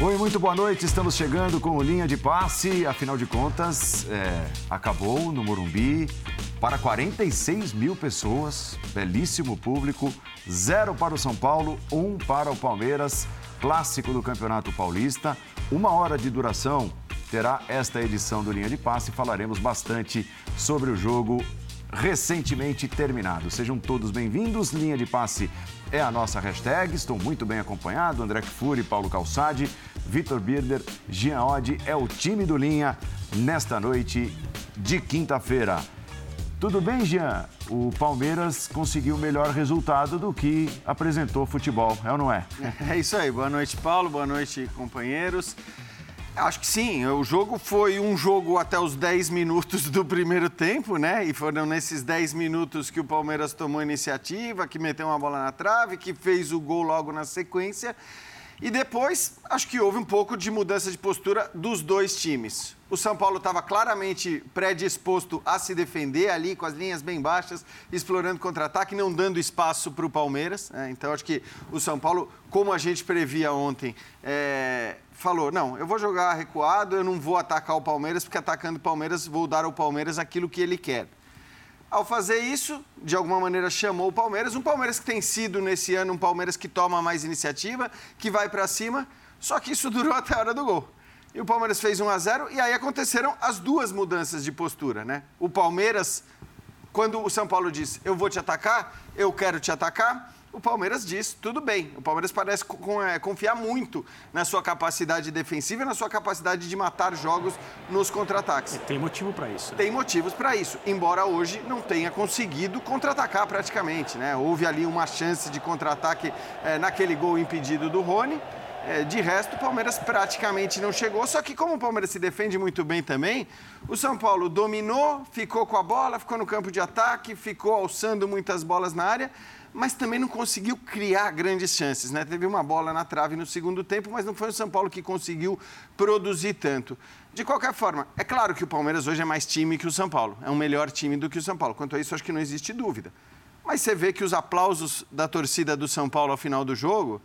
Oi, muito boa noite. Estamos chegando com o Linha de Passe. Afinal de contas, é, acabou no Morumbi para 46 mil pessoas. Belíssimo público. Zero para o São Paulo, um para o Palmeiras. Clássico do Campeonato Paulista. Uma hora de duração terá esta edição do Linha de Passe. Falaremos bastante sobre o jogo recentemente terminado. Sejam todos bem-vindos. Linha de Passe é a nossa hashtag. Estou muito bem acompanhado. André Kfouri, Paulo Calçade, Vitor Birder, Jean Oddi. É o time do Linha nesta noite de quinta-feira. Tudo bem, Jean? O Palmeiras conseguiu melhor resultado do que apresentou futebol, é ou não é? É isso aí. Boa noite, Paulo. Boa noite, companheiros. Acho que sim. O jogo foi um jogo até os 10 minutos do primeiro tempo, né? E foram nesses 10 minutos que o Palmeiras tomou iniciativa, que meteu uma bola na trave, que fez o gol logo na sequência. E depois, acho que houve um pouco de mudança de postura dos dois times. O São Paulo estava claramente predisposto a se defender ali, com as linhas bem baixas, explorando contra-ataque, não dando espaço para o Palmeiras. Né? Então, acho que o São Paulo, como a gente previa ontem, é... falou: não, eu vou jogar recuado, eu não vou atacar o Palmeiras, porque atacando o Palmeiras, vou dar ao Palmeiras aquilo que ele quer. Ao fazer isso, de alguma maneira chamou o Palmeiras, um Palmeiras que tem sido nesse ano um Palmeiras que toma mais iniciativa, que vai para cima, só que isso durou até a hora do gol. E o Palmeiras fez 1 a 0 e aí aconteceram as duas mudanças de postura, né? O Palmeiras, quando o São Paulo diz: "Eu vou te atacar, eu quero te atacar", o Palmeiras diz, tudo bem. O Palmeiras parece é, confiar muito na sua capacidade defensiva e na sua capacidade de matar jogos nos contra-ataques. Tem motivo para isso. Tem motivos para isso, embora hoje não tenha conseguido contra-atacar praticamente. Né? Houve ali uma chance de contra-ataque é, naquele gol impedido do Rony. É, de resto, o Palmeiras praticamente não chegou. Só que, como o Palmeiras se defende muito bem também, o São Paulo dominou, ficou com a bola, ficou no campo de ataque, ficou alçando muitas bolas na área mas também não conseguiu criar grandes chances. Né? Teve uma bola na trave no segundo tempo, mas não foi o São Paulo que conseguiu produzir tanto. De qualquer forma, é claro que o Palmeiras hoje é mais time que o São Paulo, é um melhor time do que o São Paulo. Quanto a isso, acho que não existe dúvida. Mas você vê que os aplausos da torcida do São Paulo ao final do jogo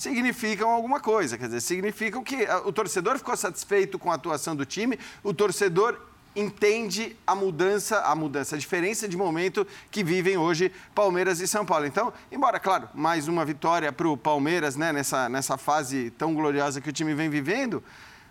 significam alguma coisa. Quer dizer, significam que ah, o torcedor ficou satisfeito com a atuação do time, o torcedor entende a mudança, a mudança, a diferença de momento que vivem hoje Palmeiras e São Paulo. Então, embora, claro, mais uma vitória para o Palmeiras, né, nessa, nessa fase tão gloriosa que o time vem vivendo,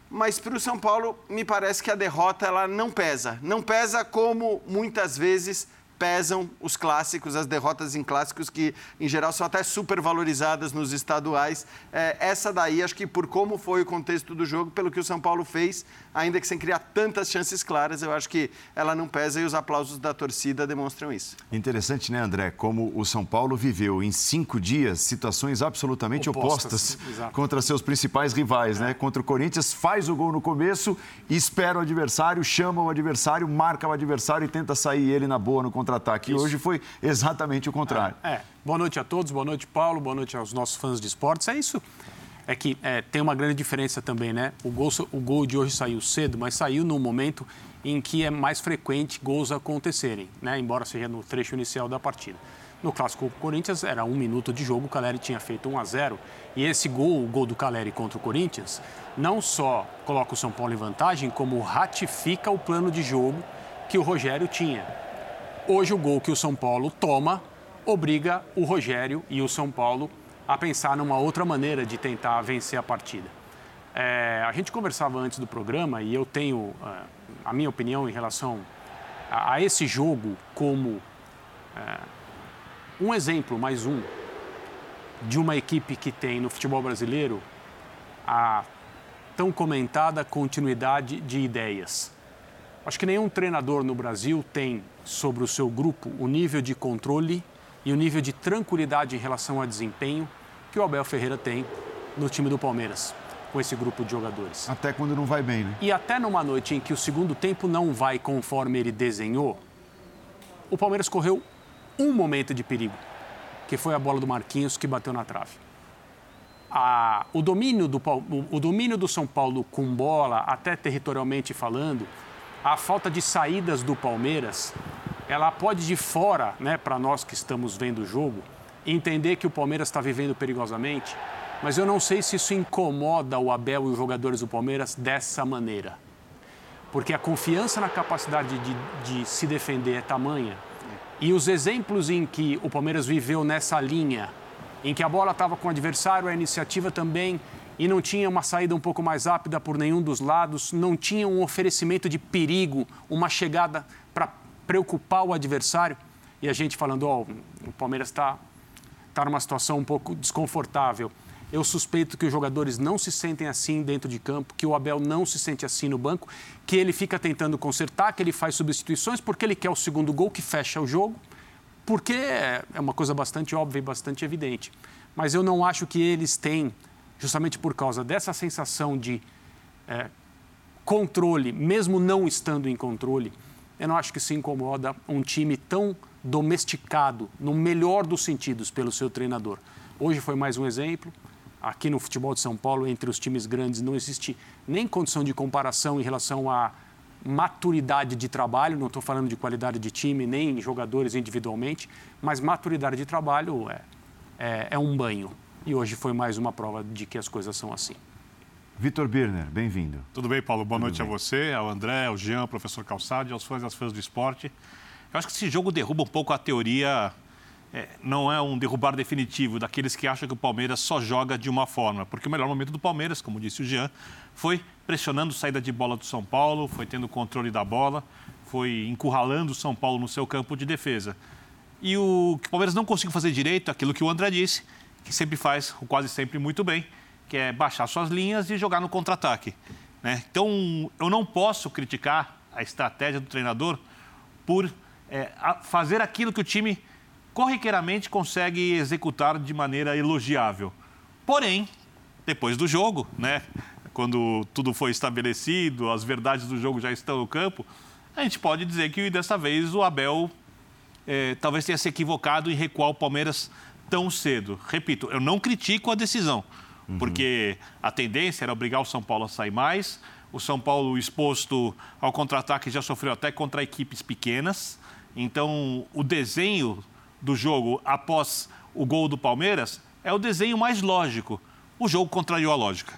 mas para o São Paulo, me parece que a derrota ela não pesa. Não pesa como muitas vezes pesam os clássicos, as derrotas em clássicos que, em geral, são até super valorizadas nos estaduais. É, essa daí, acho que por como foi o contexto do jogo, pelo que o São Paulo fez, ainda que sem criar tantas chances claras, eu acho que ela não pesa e os aplausos da torcida demonstram isso. Interessante, né, André? Como o São Paulo viveu em cinco dias situações absolutamente opostas, opostas contra seus principais rivais, né? é. né? Contra o Corinthians, faz o gol no começo, espera o adversário, chama o adversário, marca o adversário e tenta sair ele na boa no contra contra-ataque. Hoje foi exatamente o contrário. É, é, Boa noite a todos, boa noite, Paulo, boa noite aos nossos fãs de esportes. É isso. É que é, tem uma grande diferença também, né? O gol, o gol de hoje saiu cedo, mas saiu num momento em que é mais frequente gols acontecerem, né? Embora seja no trecho inicial da partida. No clássico Corinthians era um minuto de jogo, o Caleri tinha feito 1 a 0 e esse gol, o gol do Caleri contra o Corinthians, não só coloca o São Paulo em vantagem, como ratifica o plano de jogo que o Rogério tinha. Hoje, o gol que o São Paulo toma obriga o Rogério e o São Paulo a pensar numa outra maneira de tentar vencer a partida. É, a gente conversava antes do programa e eu tenho é, a minha opinião em relação a, a esse jogo como é, um exemplo, mais um, de uma equipe que tem no futebol brasileiro a tão comentada continuidade de ideias. Acho que nenhum treinador no Brasil tem sobre o seu grupo o nível de controle e o nível de tranquilidade em relação ao desempenho que o Abel Ferreira tem no time do Palmeiras, com esse grupo de jogadores. Até quando não vai bem, né? E até numa noite em que o segundo tempo não vai conforme ele desenhou, o Palmeiras correu um momento de perigo, que foi a bola do Marquinhos que bateu na trave. A, o, domínio do, o domínio do São Paulo com bola, até territorialmente falando, a falta de saídas do Palmeiras, ela pode de fora, né, para nós que estamos vendo o jogo, entender que o Palmeiras está vivendo perigosamente, mas eu não sei se isso incomoda o Abel e os jogadores do Palmeiras dessa maneira. Porque a confiança na capacidade de, de se defender é tamanha. E os exemplos em que o Palmeiras viveu nessa linha, em que a bola estava com o adversário, a iniciativa também, e não tinha uma saída um pouco mais rápida por nenhum dos lados, não tinha um oferecimento de perigo, uma chegada para preocupar o adversário. E a gente falando, ó, oh, o Palmeiras está tá numa situação um pouco desconfortável. Eu suspeito que os jogadores não se sentem assim dentro de campo, que o Abel não se sente assim no banco, que ele fica tentando consertar, que ele faz substituições porque ele quer o segundo gol que fecha o jogo, porque é uma coisa bastante óbvia e bastante evidente. Mas eu não acho que eles têm, justamente por causa dessa sensação de é, controle, mesmo não estando em controle, eu não acho que se incomoda um time tão domesticado, no melhor dos sentidos, pelo seu treinador. Hoje foi mais um exemplo aqui no futebol de São Paulo, entre os times grandes, não existe nem condição de comparação em relação à maturidade de trabalho, não estou falando de qualidade de time, nem jogadores individualmente, mas maturidade de trabalho é, é, é um banho. E hoje foi mais uma prova de que as coisas são assim. Vitor Birner, bem-vindo. Tudo bem, Paulo? Boa Tudo noite bem. a você, ao André, ao Jean, ao professor Calçado e aos fãs e às fãs do esporte. Eu acho que esse jogo derruba um pouco a teoria é, não é um derrubar definitivo daqueles que acham que o Palmeiras só joga de uma forma. Porque o melhor momento do Palmeiras, como disse o Jean, foi pressionando saída de bola do São Paulo, foi tendo controle da bola, foi encurralando o São Paulo no seu campo de defesa. E o que o Palmeiras não conseguiu fazer direito, aquilo que o André disse, que sempre faz, ou quase sempre muito bem, que é baixar suas linhas e jogar no contra-ataque. Né? Então, eu não posso criticar a estratégia do treinador por é, fazer aquilo que o time corriqueiramente consegue executar de maneira elogiável. Porém, depois do jogo, né, quando tudo foi estabelecido, as verdades do jogo já estão no campo, a gente pode dizer que dessa vez o Abel é, talvez tenha se equivocado em recuar o Palmeiras tão cedo. Repito, eu não critico a decisão, uhum. porque a tendência era obrigar o São Paulo a sair mais. O São Paulo exposto ao contra-ataque já sofreu até contra equipes pequenas. Então, o desenho do jogo após o gol do Palmeiras é o desenho mais lógico. O jogo contrariou a lógica.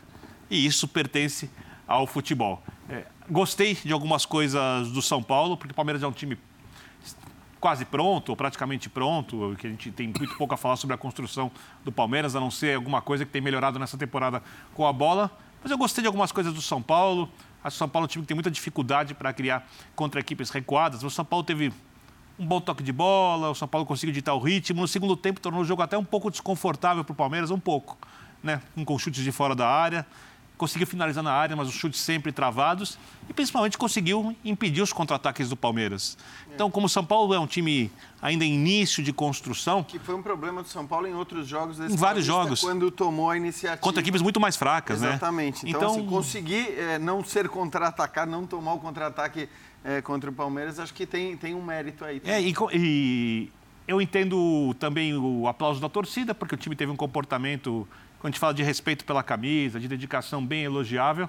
E isso pertence ao futebol. É, gostei de algumas coisas do São Paulo, porque o Palmeiras é um time quase pronto, ou praticamente pronto, que a gente tem muito pouco a falar sobre a construção do Palmeiras, a não ser alguma coisa que tem melhorado nessa temporada com a bola. Mas eu gostei de algumas coisas do São Paulo. Acho que o São Paulo é um time que tem muita dificuldade para criar contra equipes recuadas. O São Paulo teve um bom toque de bola, o São Paulo conseguiu ditar o ritmo. No segundo tempo, tornou o jogo até um pouco desconfortável para o Palmeiras, um pouco, né? Com chutes de fora da área. Conseguiu finalizar na área, mas os chutes sempre travados. E principalmente conseguiu impedir os contra-ataques do Palmeiras. Então, como o São Paulo é um time ainda em início de construção. Que foi um problema do São Paulo em outros jogos desse Em vários jogos. Quando tomou a iniciativa. Contra equipes muito mais fracas, Exatamente. né? Exatamente. Então, então... Assim, conseguir é, não ser contra-atacar, não tomar o contra-ataque é, contra o Palmeiras, acho que tem, tem um mérito aí. É, e, e, eu entendo também o aplauso da torcida, porque o time teve um comportamento, quando a gente fala de respeito pela camisa, de dedicação bem elogiável.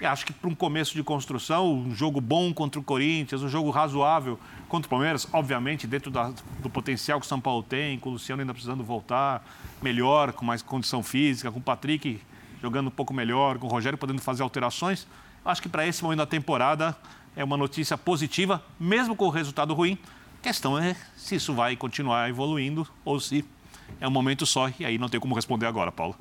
Acho que para um começo de construção, um jogo bom contra o Corinthians, um jogo razoável contra o Palmeiras, obviamente dentro da, do potencial que o São Paulo tem, com o Luciano ainda precisando voltar melhor, com mais condição física, com o Patrick jogando um pouco melhor, com o Rogério podendo fazer alterações. Acho que para esse momento da temporada é uma notícia positiva, mesmo com o resultado ruim. A questão é se isso vai continuar evoluindo ou se é um momento só. E aí não tem como responder agora, Paulo.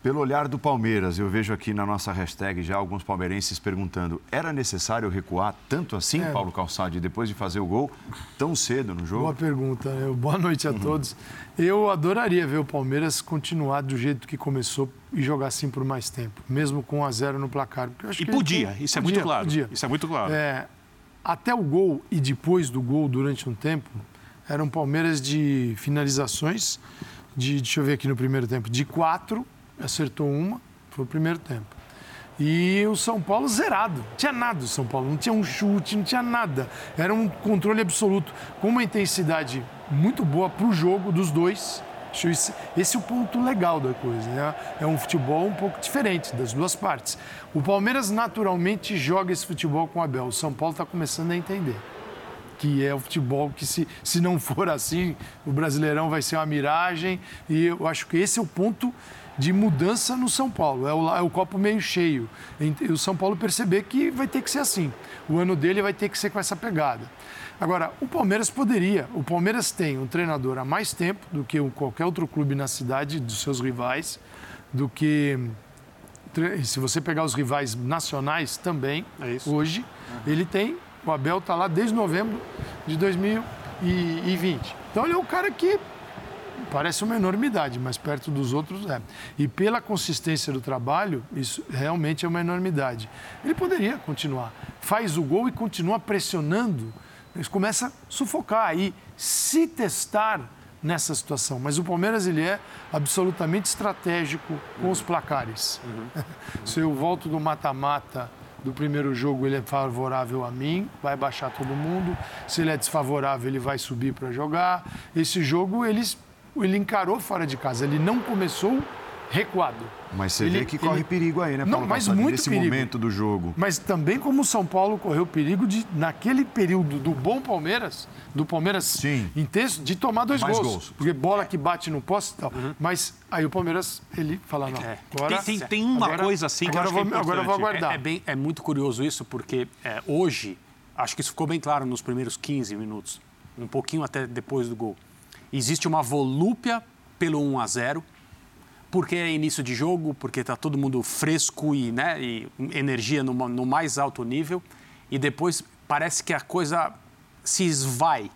Pelo olhar do Palmeiras, eu vejo aqui na nossa hashtag já alguns palmeirenses perguntando: era necessário recuar tanto assim, é. Paulo Calçade, depois de fazer o gol tão cedo no jogo? Boa pergunta. Né? Boa noite a uhum. todos. Eu adoraria ver o Palmeiras continuar do jeito que começou e jogar assim por mais tempo, mesmo com 1 a 0 no placar. e podia, tem... isso é muito claro. Podia. Isso é muito claro. É, até o gol e depois do gol, durante um tempo, eram Palmeiras de finalizações, de, deixa eu ver aqui no primeiro tempo, de quatro acertou uma, foi o primeiro tempo. E o São Paulo zerado. Não tinha nada o São Paulo, não tinha um chute, não tinha nada. Era um controle absoluto, com uma intensidade muito boa para o jogo dos dois. Esse é o ponto legal da coisa. Né? É um futebol um pouco diferente das duas partes. O Palmeiras naturalmente joga esse futebol com o Abel. O São Paulo está começando a entender que é o futebol que, se, se não for assim, o Brasileirão vai ser uma miragem. E eu acho que esse é o ponto de mudança no São Paulo. É o, é o copo meio cheio. E o São Paulo perceber que vai ter que ser assim. O ano dele vai ter que ser com essa pegada. Agora, o Palmeiras poderia. O Palmeiras tem um treinador há mais tempo do que qualquer outro clube na cidade, dos seus rivais, do que. Se você pegar os rivais nacionais também, é hoje, uhum. ele tem. O Abel está lá desde novembro de 2020. Então, ele é um cara que parece uma enormidade, mas perto dos outros é. E pela consistência do trabalho, isso realmente é uma enormidade. Ele poderia continuar. Faz o gol e continua pressionando eles começam a sufocar e se testar nessa situação. Mas o Palmeiras ele é absolutamente estratégico com os placares. Uhum. se eu volto do mata-mata do primeiro jogo, ele é favorável a mim, vai baixar todo mundo. Se ele é desfavorável, ele vai subir para jogar. Esse jogo eles, ele encarou fora de casa. Ele não começou recuado. Mas você ele, vê que corre ele... perigo aí, né, Paulo? Não, mas muito nesse perigo. momento do jogo. Mas também como o São Paulo correu perigo de, naquele período do bom Palmeiras, do Palmeiras Sim. intenso, de tomar dois gols, gols, Porque bola que bate no poste e tal. Uhum. Mas aí o Palmeiras, ele fala, não, é. agora... Tem, tem, tem uma agora, coisa assim que agora eu, acho vou, é Agora eu vou aguardar. É, é, bem, é muito curioso isso, porque é, hoje, acho que isso ficou bem claro nos primeiros 15 minutos, um pouquinho até depois do gol. Existe uma volúpia pelo 1 a 0 porque é início de jogo, porque está todo mundo fresco e, né, e energia no, no, mais alto nível. E depois parece que a coisa se esvai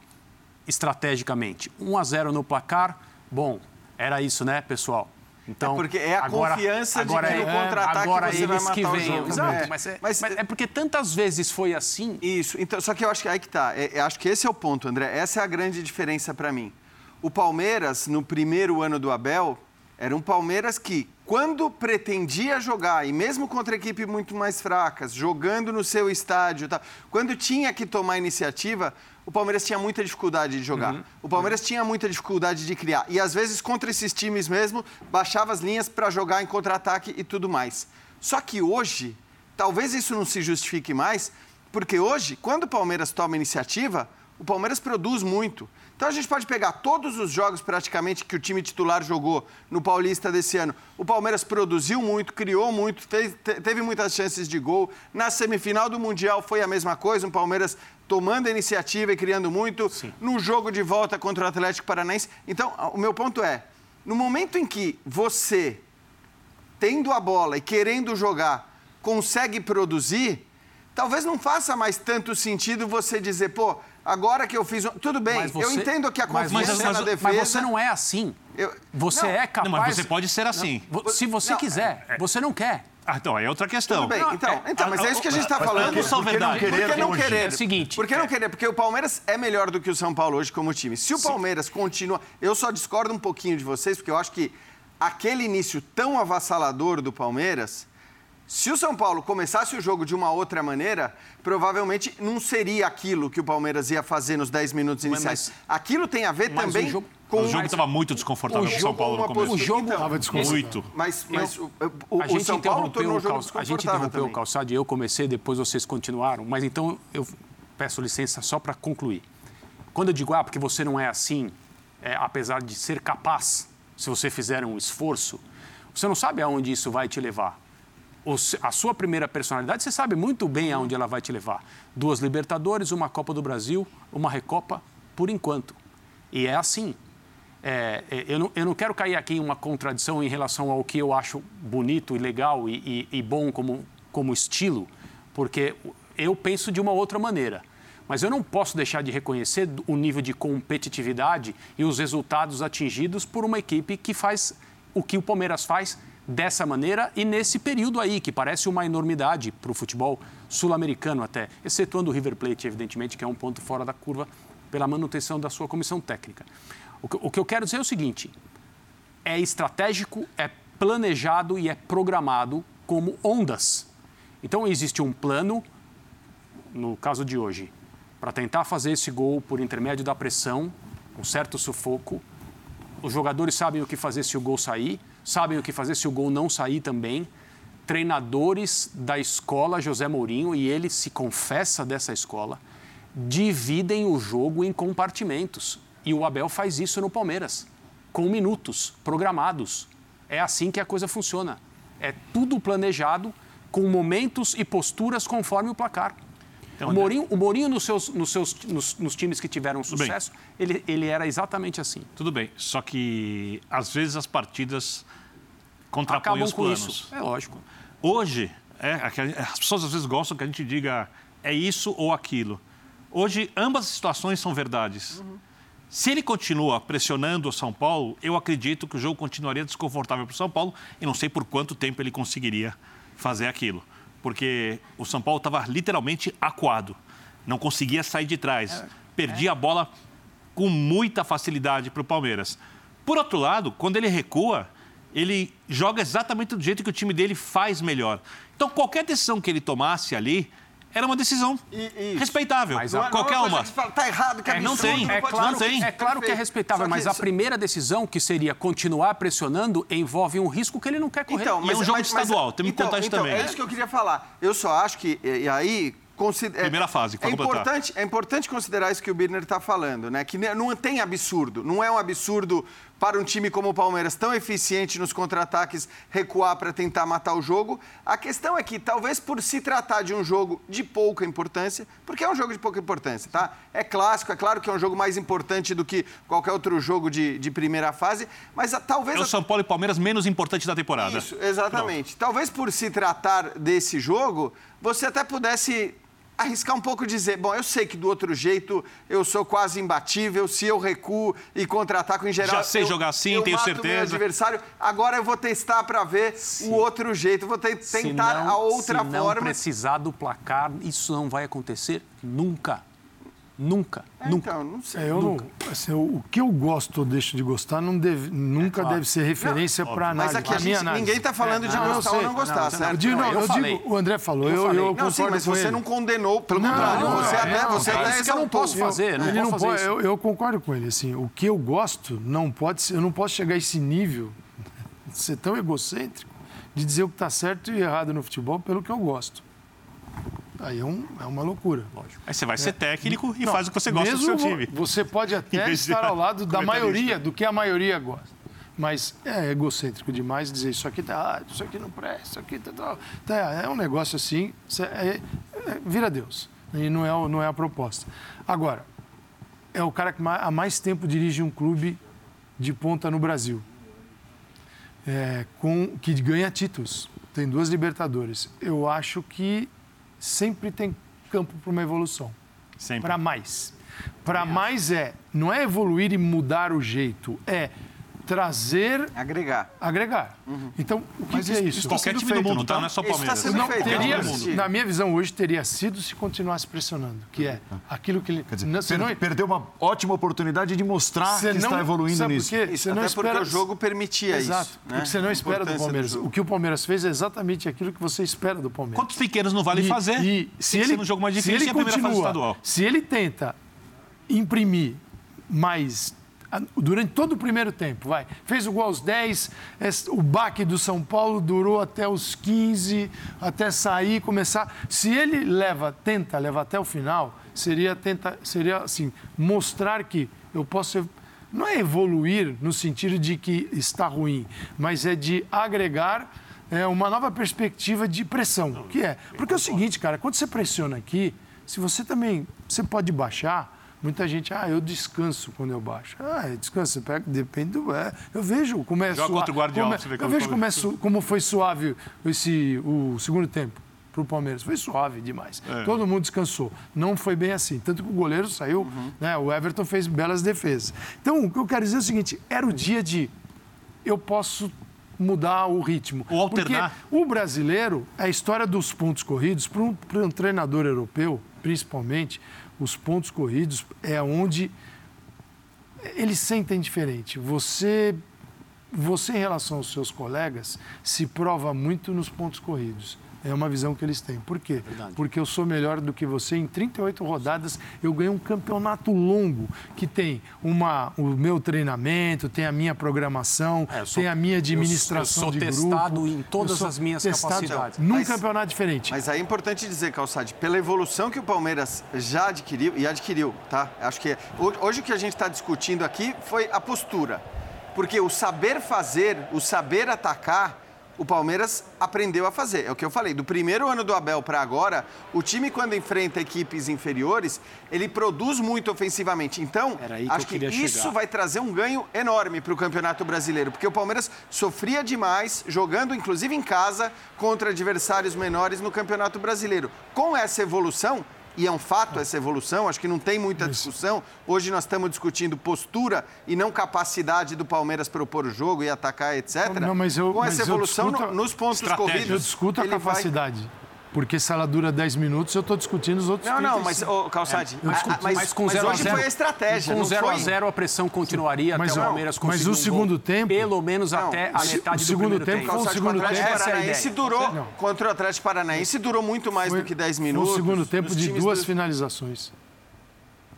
estrategicamente. 1 a 0 no placar, bom, era isso, né, pessoal? Então, é porque é a agora, confiança agora de que no é, contra-ataque agora você eles vai que vêm. Exato, é, mas, é, mas, mas, é, porque tantas vezes foi assim. Isso, então, só que eu acho que aí que tá. É, acho que esse é o ponto, André. Essa é a grande diferença para mim. O Palmeiras, no primeiro ano do Abel, era um Palmeiras que, quando pretendia jogar, e mesmo contra equipes muito mais fracas, jogando no seu estádio, tá, quando tinha que tomar iniciativa, o Palmeiras tinha muita dificuldade de jogar. Uhum. O Palmeiras uhum. tinha muita dificuldade de criar. E às vezes, contra esses times mesmo, baixava as linhas para jogar em contra-ataque e tudo mais. Só que hoje, talvez isso não se justifique mais, porque hoje, quando o Palmeiras toma iniciativa, o Palmeiras produz muito. Então a gente pode pegar todos os jogos praticamente que o time titular jogou no Paulista desse ano. O Palmeiras produziu muito, criou muito, teve, teve muitas chances de gol. Na semifinal do Mundial foi a mesma coisa, o Palmeiras tomando a iniciativa e criando muito. Sim. No jogo de volta contra o Atlético Paranaense. Então, o meu ponto é, no momento em que você, tendo a bola e querendo jogar, consegue produzir, talvez não faça mais tanto sentido você dizer, pô, Agora que eu fiz. Tudo bem, você, eu entendo que a confiança mas, mas, mas, na defesa. Mas você não é assim. Eu, você não, é capaz. Não, mas você pode ser assim. Não, se você não, quiser, é, é, você não quer. Ah, então, é outra questão. Tudo bem, então, é, então mas é isso que a gente está falando. Por, por, verdade. Por que não querer? É o seguinte. Por que não querer? Porque o Palmeiras é melhor do que o São Paulo hoje como time. Se o Palmeiras Sim. continua. Eu só discordo um pouquinho de vocês, porque eu acho que aquele início tão avassalador do Palmeiras se o São Paulo começasse o jogo de uma outra maneira, provavelmente não seria aquilo que o Palmeiras ia fazer nos 10 minutos iniciais. Mas, aquilo tem a ver também jogo, com... O jogo estava muito desconfortável para o São Paulo no começo. O jogo estava então, desconfortável. Muito. Mas, mas eu, o, o, a gente o São Paulo tornou o jogo A gente interrompeu também. o calçado e eu comecei, depois vocês continuaram. Mas então eu peço licença só para concluir. Quando eu digo, ah, porque você não é assim, é, apesar de ser capaz, se você fizer um esforço, você não sabe aonde isso vai te levar a sua primeira personalidade, você sabe muito bem aonde ela vai te levar. Duas Libertadores, uma Copa do Brasil, uma Recopa, por enquanto. E é assim. É, é, eu, não, eu, não, quero cair aqui em uma contradição em relação ao que eu acho bonito e legal e, e, e bom como, como estilo, porque eu penso de uma outra maneira. Mas eu não posso deixar de reconhecer o nível de competitividade e os resultados atingidos por uma equipe que faz o que o Palmeiras faz dessa maneira e nesse período aí, que parece uma enormidade para o futebol sul-americano até, excetuando o River Plate, evidentemente, que é um ponto fora da curva pela manutenção da sua comissão técnica. O que, eu quero dizer é o seguinte: é estratégico, é planejado e é programado como ondas. Então existe um plano, no caso de hoje, para tentar fazer esse gol por intermédio da pressão, um certo sufoco, Os jogadores sabem o que fazer se o gol sair, sabem o que fazer se o gol não sair também. Treinadores da escola José Mourinho, e ele se confessa dessa escola, dividem o jogo em compartimentos. E o Abel faz isso no Palmeiras, com minutos programados. É assim que a coisa funciona. É tudo planejado, com momentos e posturas conforme o placar. Então, o Mourinho, o Mourinho nos, seus, nos, seus, nos, nos times que tiveram sucesso, ele, ele era exatamente assim. Tudo bem, só que às vezes as partidas contrapõem Acabam os com planos. isso. É lógico. Hoje, é, as pessoas às vezes gostam que a gente diga é isso ou aquilo. Hoje, ambas as situações são verdades. Uhum. Se ele continua pressionando o São Paulo, eu acredito que o jogo continuaria desconfortável para o São Paulo e não sei por quanto tempo ele conseguiria fazer aquilo. Porque o São Paulo estava literalmente acuado, não conseguia sair de trás, é, perdia é. a bola com muita facilidade para o Palmeiras. Por outro lado, quando ele recua, ele joga exatamente do jeito que o time dele faz melhor. Então, qualquer decisão que ele tomasse ali, era uma decisão e, respeitável. Mas a, qualquer não é uma. Fala, tá errado, que é, não tem. É claro, não tem. É claro que é respeitável, mas a primeira decisão, que seria continuar pressionando, envolve um risco que ele não quer correr. Então, mas, e é um jogo mas, estadual, mas, tem que então, contar isso então, também. É isso que eu queria falar. Eu só acho que, e, e aí, Primeira fase, é importante, é importante considerar isso que o Birner está falando, né? Que não tem absurdo, não é um absurdo para um time como o Palmeiras, tão eficiente nos contra-ataques, recuar para tentar matar o jogo. A questão é que, talvez por se tratar de um jogo de pouca importância, porque é um jogo de pouca importância, tá? É clássico, é claro que é um jogo mais importante do que qualquer outro jogo de, de primeira fase, mas a, talvez. É o São Paulo e Palmeiras menos importante da temporada. Isso, exatamente. Pronto. Talvez por se tratar desse jogo, você até pudesse arriscar um pouco e dizer, bom, eu sei que do outro jeito eu sou quase imbatível, se eu recuo e contra-ataco em geral... Já sei eu, jogar assim, eu tenho mato certeza. meu adversário, agora eu vou testar para ver o outro jeito, vou te, tentar não, a outra se forma. Se não precisar do placar, isso não vai acontecer nunca. Nunca, é, nunca. Então, não sei. É, eu nunca. Não, assim, o que eu gosto ou deixo de gostar não deve, nunca é claro. deve ser referência para análise. Mas aqui a gente, análise. ninguém está falando é, de não, gostar ou não gostar, certo? Eu digo, não, eu, eu digo, o André falou, eu, eu, eu concordo sim, mas você ele. não condenou, pelo contrário, você até, você é até isso que eu não posso fazer, não ele não pode, eu, eu concordo com ele, assim, o que eu gosto não pode ser, eu não posso chegar a esse nível, ser tão egocêntrico, de dizer o que está certo e errado no futebol pelo que eu gosto. Aí é, um, é uma loucura. Lógico. Aí você vai ser é. técnico e não, faz o que você gosta do seu time. Você pode até estar ao lado da maioria, do que a maioria gosta. Mas é egocêntrico demais dizer isso aqui tá, isso aqui não presta, isso aqui tá, tá, tá é um negócio assim, é, é, vira Deus. E não é, não é a proposta. Agora, é o cara que há mais tempo dirige um clube de ponta no Brasil, é, com, que ganha títulos. Tem duas Libertadores. Eu acho que sempre tem campo para uma evolução. Sempre. Para mais. Para mais é, não é evoluir e mudar o jeito, é trazer. Agregar. Agregar. Uhum. Então, o que, Mas que é isso? isso qualquer time feito, do mundo, tá? Não é só Palmeiras. Isso está sendo feito. Teria, na minha visão, hoje teria sido se continuasse pressionando, que é aquilo que ele. Quer dizer, não, per não, perdeu uma ótima oportunidade de mostrar que não, está evoluindo nisso. Porque, isso, até espera... porque o jogo permitia Exato, isso. Né? Porque você não espera do Palmeiras. Do o que o Palmeiras fez é exatamente aquilo que você espera do Palmeiras. Quantos pequenos não vale e, fazer? E se ele, no jogo mais difícil, se ele a primeira continua, fase estadual. Se ele tenta imprimir mais durante todo o primeiro tempo, vai. Fez o gol aos 10, o baque do São Paulo durou até os 15, até sair, começar. Se ele leva, tenta levar até o final, seria tenta, seria assim, mostrar que eu posso não é evoluir no sentido de que está ruim, mas é de agregar é, uma nova perspectiva de pressão, que é, porque é o seguinte, cara, quando você pressiona aqui, se você também, você pode baixar, Muita gente, ah, eu descanso quando eu baixo. Ah, descanso, pega, depende do. É, eu vejo como é Joga suave. contra o Guardiola, como é, você vê eu vejo como, é, como foi suave esse, o segundo tempo para o Palmeiras. Foi suave demais. É. Todo mundo descansou. Não foi bem assim. Tanto que o goleiro saiu, uhum. né, o Everton fez belas defesas. Então, o que eu quero dizer é o seguinte: era o dia de eu posso mudar o ritmo. Ou alternar. Porque o brasileiro, a história dos pontos corridos, para um, um treinador europeu, principalmente, os pontos corridos é onde eles sentem diferente. Você, você em relação aos seus colegas, se prova muito nos pontos corridos. É uma visão que eles têm. Por quê? Porque eu sou melhor do que você. Em 38 rodadas, eu ganhei um campeonato longo que tem uma, o meu treinamento, tem a minha programação, é, sou, tem a minha administração eu, eu de grupo. sou testado em todas as minhas capacidades. Num mas, campeonato diferente. Mas é importante dizer, Calçade, pela evolução que o Palmeiras já adquiriu, e adquiriu, tá? Acho que hoje o que a gente está discutindo aqui foi a postura. Porque o saber fazer, o saber atacar, o Palmeiras aprendeu a fazer. É o que eu falei. Do primeiro ano do Abel para agora, o time, quando enfrenta equipes inferiores, ele produz muito ofensivamente. Então, que acho que isso chegar. vai trazer um ganho enorme para o Campeonato Brasileiro. Porque o Palmeiras sofria demais, jogando inclusive em casa, contra adversários menores no Campeonato Brasileiro. Com essa evolução, e é um fato essa evolução, acho que não tem muita discussão. Hoje nós estamos discutindo postura e não capacidade do Palmeiras propor o jogo e atacar, etc. Não, mas eu, Com essa evolução, discuto, nos pontos corridos. Eu discuto a capacidade. Vai... Porque se ela dura 10 minutos, eu estou discutindo os outros Não, 35. não, mas, oh, Calçade, é, mas, mas, com 0 a 0 foi a estratégia. Com 0 a 0 a pressão continuaria mas, até o Palmeiras conseguir Mas o segundo tempo... Pelo menos não, até a metade do segundo tempo. Foi o segundo tempo. Contra o Atlético Paranaense durou, contra o Atlético Paranaense durou muito mais foi, do que 10 minutos. O segundo tempo de duas do... finalizações.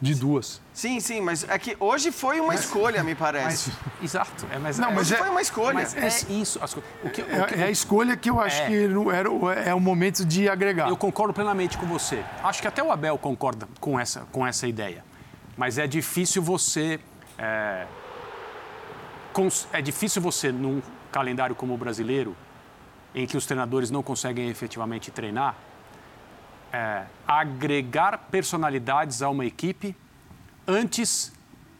De duas. Sim, sim, mas é que hoje foi uma mas, escolha, me parece. Mas, exato. É, mas, não, mas é, foi uma escolha. Mas é isso. As, o que, o que, é, é, a escolha que eu acho é, que era, é o momento de agregar. Eu concordo plenamente com você. Acho que até o Abel concorda com essa, com essa ideia. Mas é difícil você. É, é difícil você, num calendário como o brasileiro, em que os treinadores não conseguem efetivamente treinar, é, agregar personalidades a uma equipe antes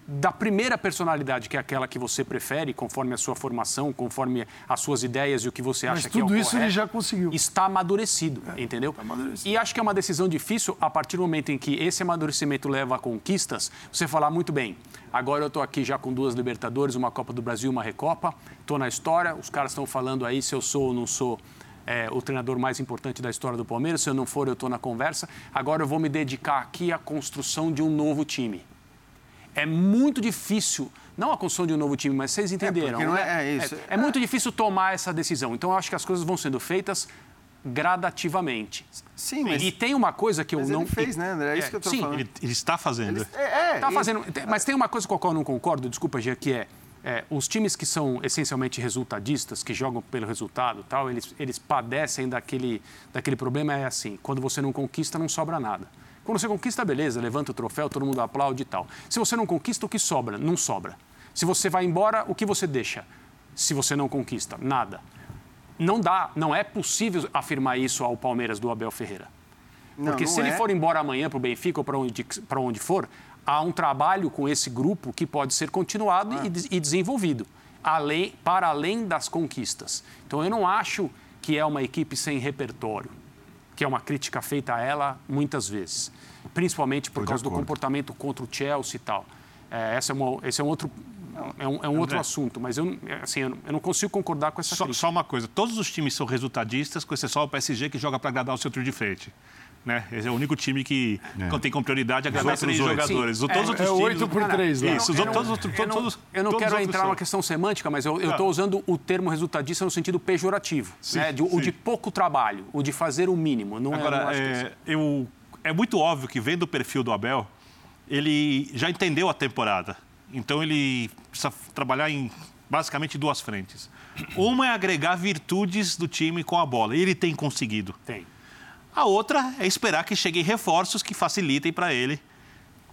da primeira personalidade, que é aquela que você prefere, conforme a sua formação, conforme as suas ideias e o que você acha Mas que é o tudo isso correto, ele já conseguiu. Está amadurecido, é, entendeu? Tá amadurecido. E acho que é uma decisão difícil a partir do momento em que esse amadurecimento leva a conquistas, você falar muito bem. Agora eu estou aqui já com duas Libertadores, uma Copa do Brasil, uma Recopa, estou na história, os caras estão falando aí se eu sou ou não sou é, o treinador mais importante da história do Palmeiras. Se eu não for, eu estou na conversa. Agora eu vou me dedicar aqui à construção de um novo time. É muito difícil, não a construção de um novo time, mas vocês é, entenderam. É, não é, é isso. É, é muito difícil tomar essa decisão. Então eu acho que as coisas vão sendo feitas gradativamente. Sim, mas... E tem uma coisa que eu mas não... ele fez, né, André? É isso que eu estou falando. Ele, ele, está fazendo. Ele, é, está fazendo. Mas tem uma coisa com a qual eu não concordo, desculpa, Gia, que é é, os times que são essencialmente resultadistas, que jogam pelo resultado tal, eles, eles padecem daquele, daquele problema, é assim, quando você não conquista, não sobra nada. Quando você conquista, beleza, levanta o troféu, todo mundo aplaude e tal. Se você não conquista, o que sobra? Não sobra. Se você vai embora, o que você deixa? Se você não conquista, nada. Não dá, não é possível afirmar isso ao Palmeiras do Abel Ferreira. Porque não, não se ele é. for embora amanhã para o Benfica ou para onde, onde for, há um trabalho com esse grupo que pode ser continuado ah. e, e, desenvolvido, além, para além das conquistas. Então, eu não acho que é uma equipe sem repertório, que é uma crítica feita a ela muitas vezes, principalmente por causa do comportamento contra o Chelsea e tal. É, essa é uma, esse é um outro é um, é um outro assunto, mas eu, assim, eu não consigo concordar com essa só, crítica. Só uma coisa, todos os times são resultadistas, com exceção o PSG que joga para agradar o centro de frente. Né? Esse é o único time que é. tem como prioridade agradar três jogadores. Sim. Todos é, outros é 8 por 3 lá. Isso, eu não, todos, todos, eu não, todos, eu não quero entrar numa questão semântica, mas eu estou usando o termo resultadista no sentido pejorativo. Sim, né? de, o de pouco trabalho, o de fazer o mínimo. Não Agora, é, eu, é muito óbvio que vendo o perfil do Abel, ele já entendeu a temporada. Então ele precisa trabalhar em basicamente duas frentes. Uma é agregar virtudes do time com a bola. E ele tem conseguido. Tem. A outra é esperar que cheguem reforços que facilitem para ele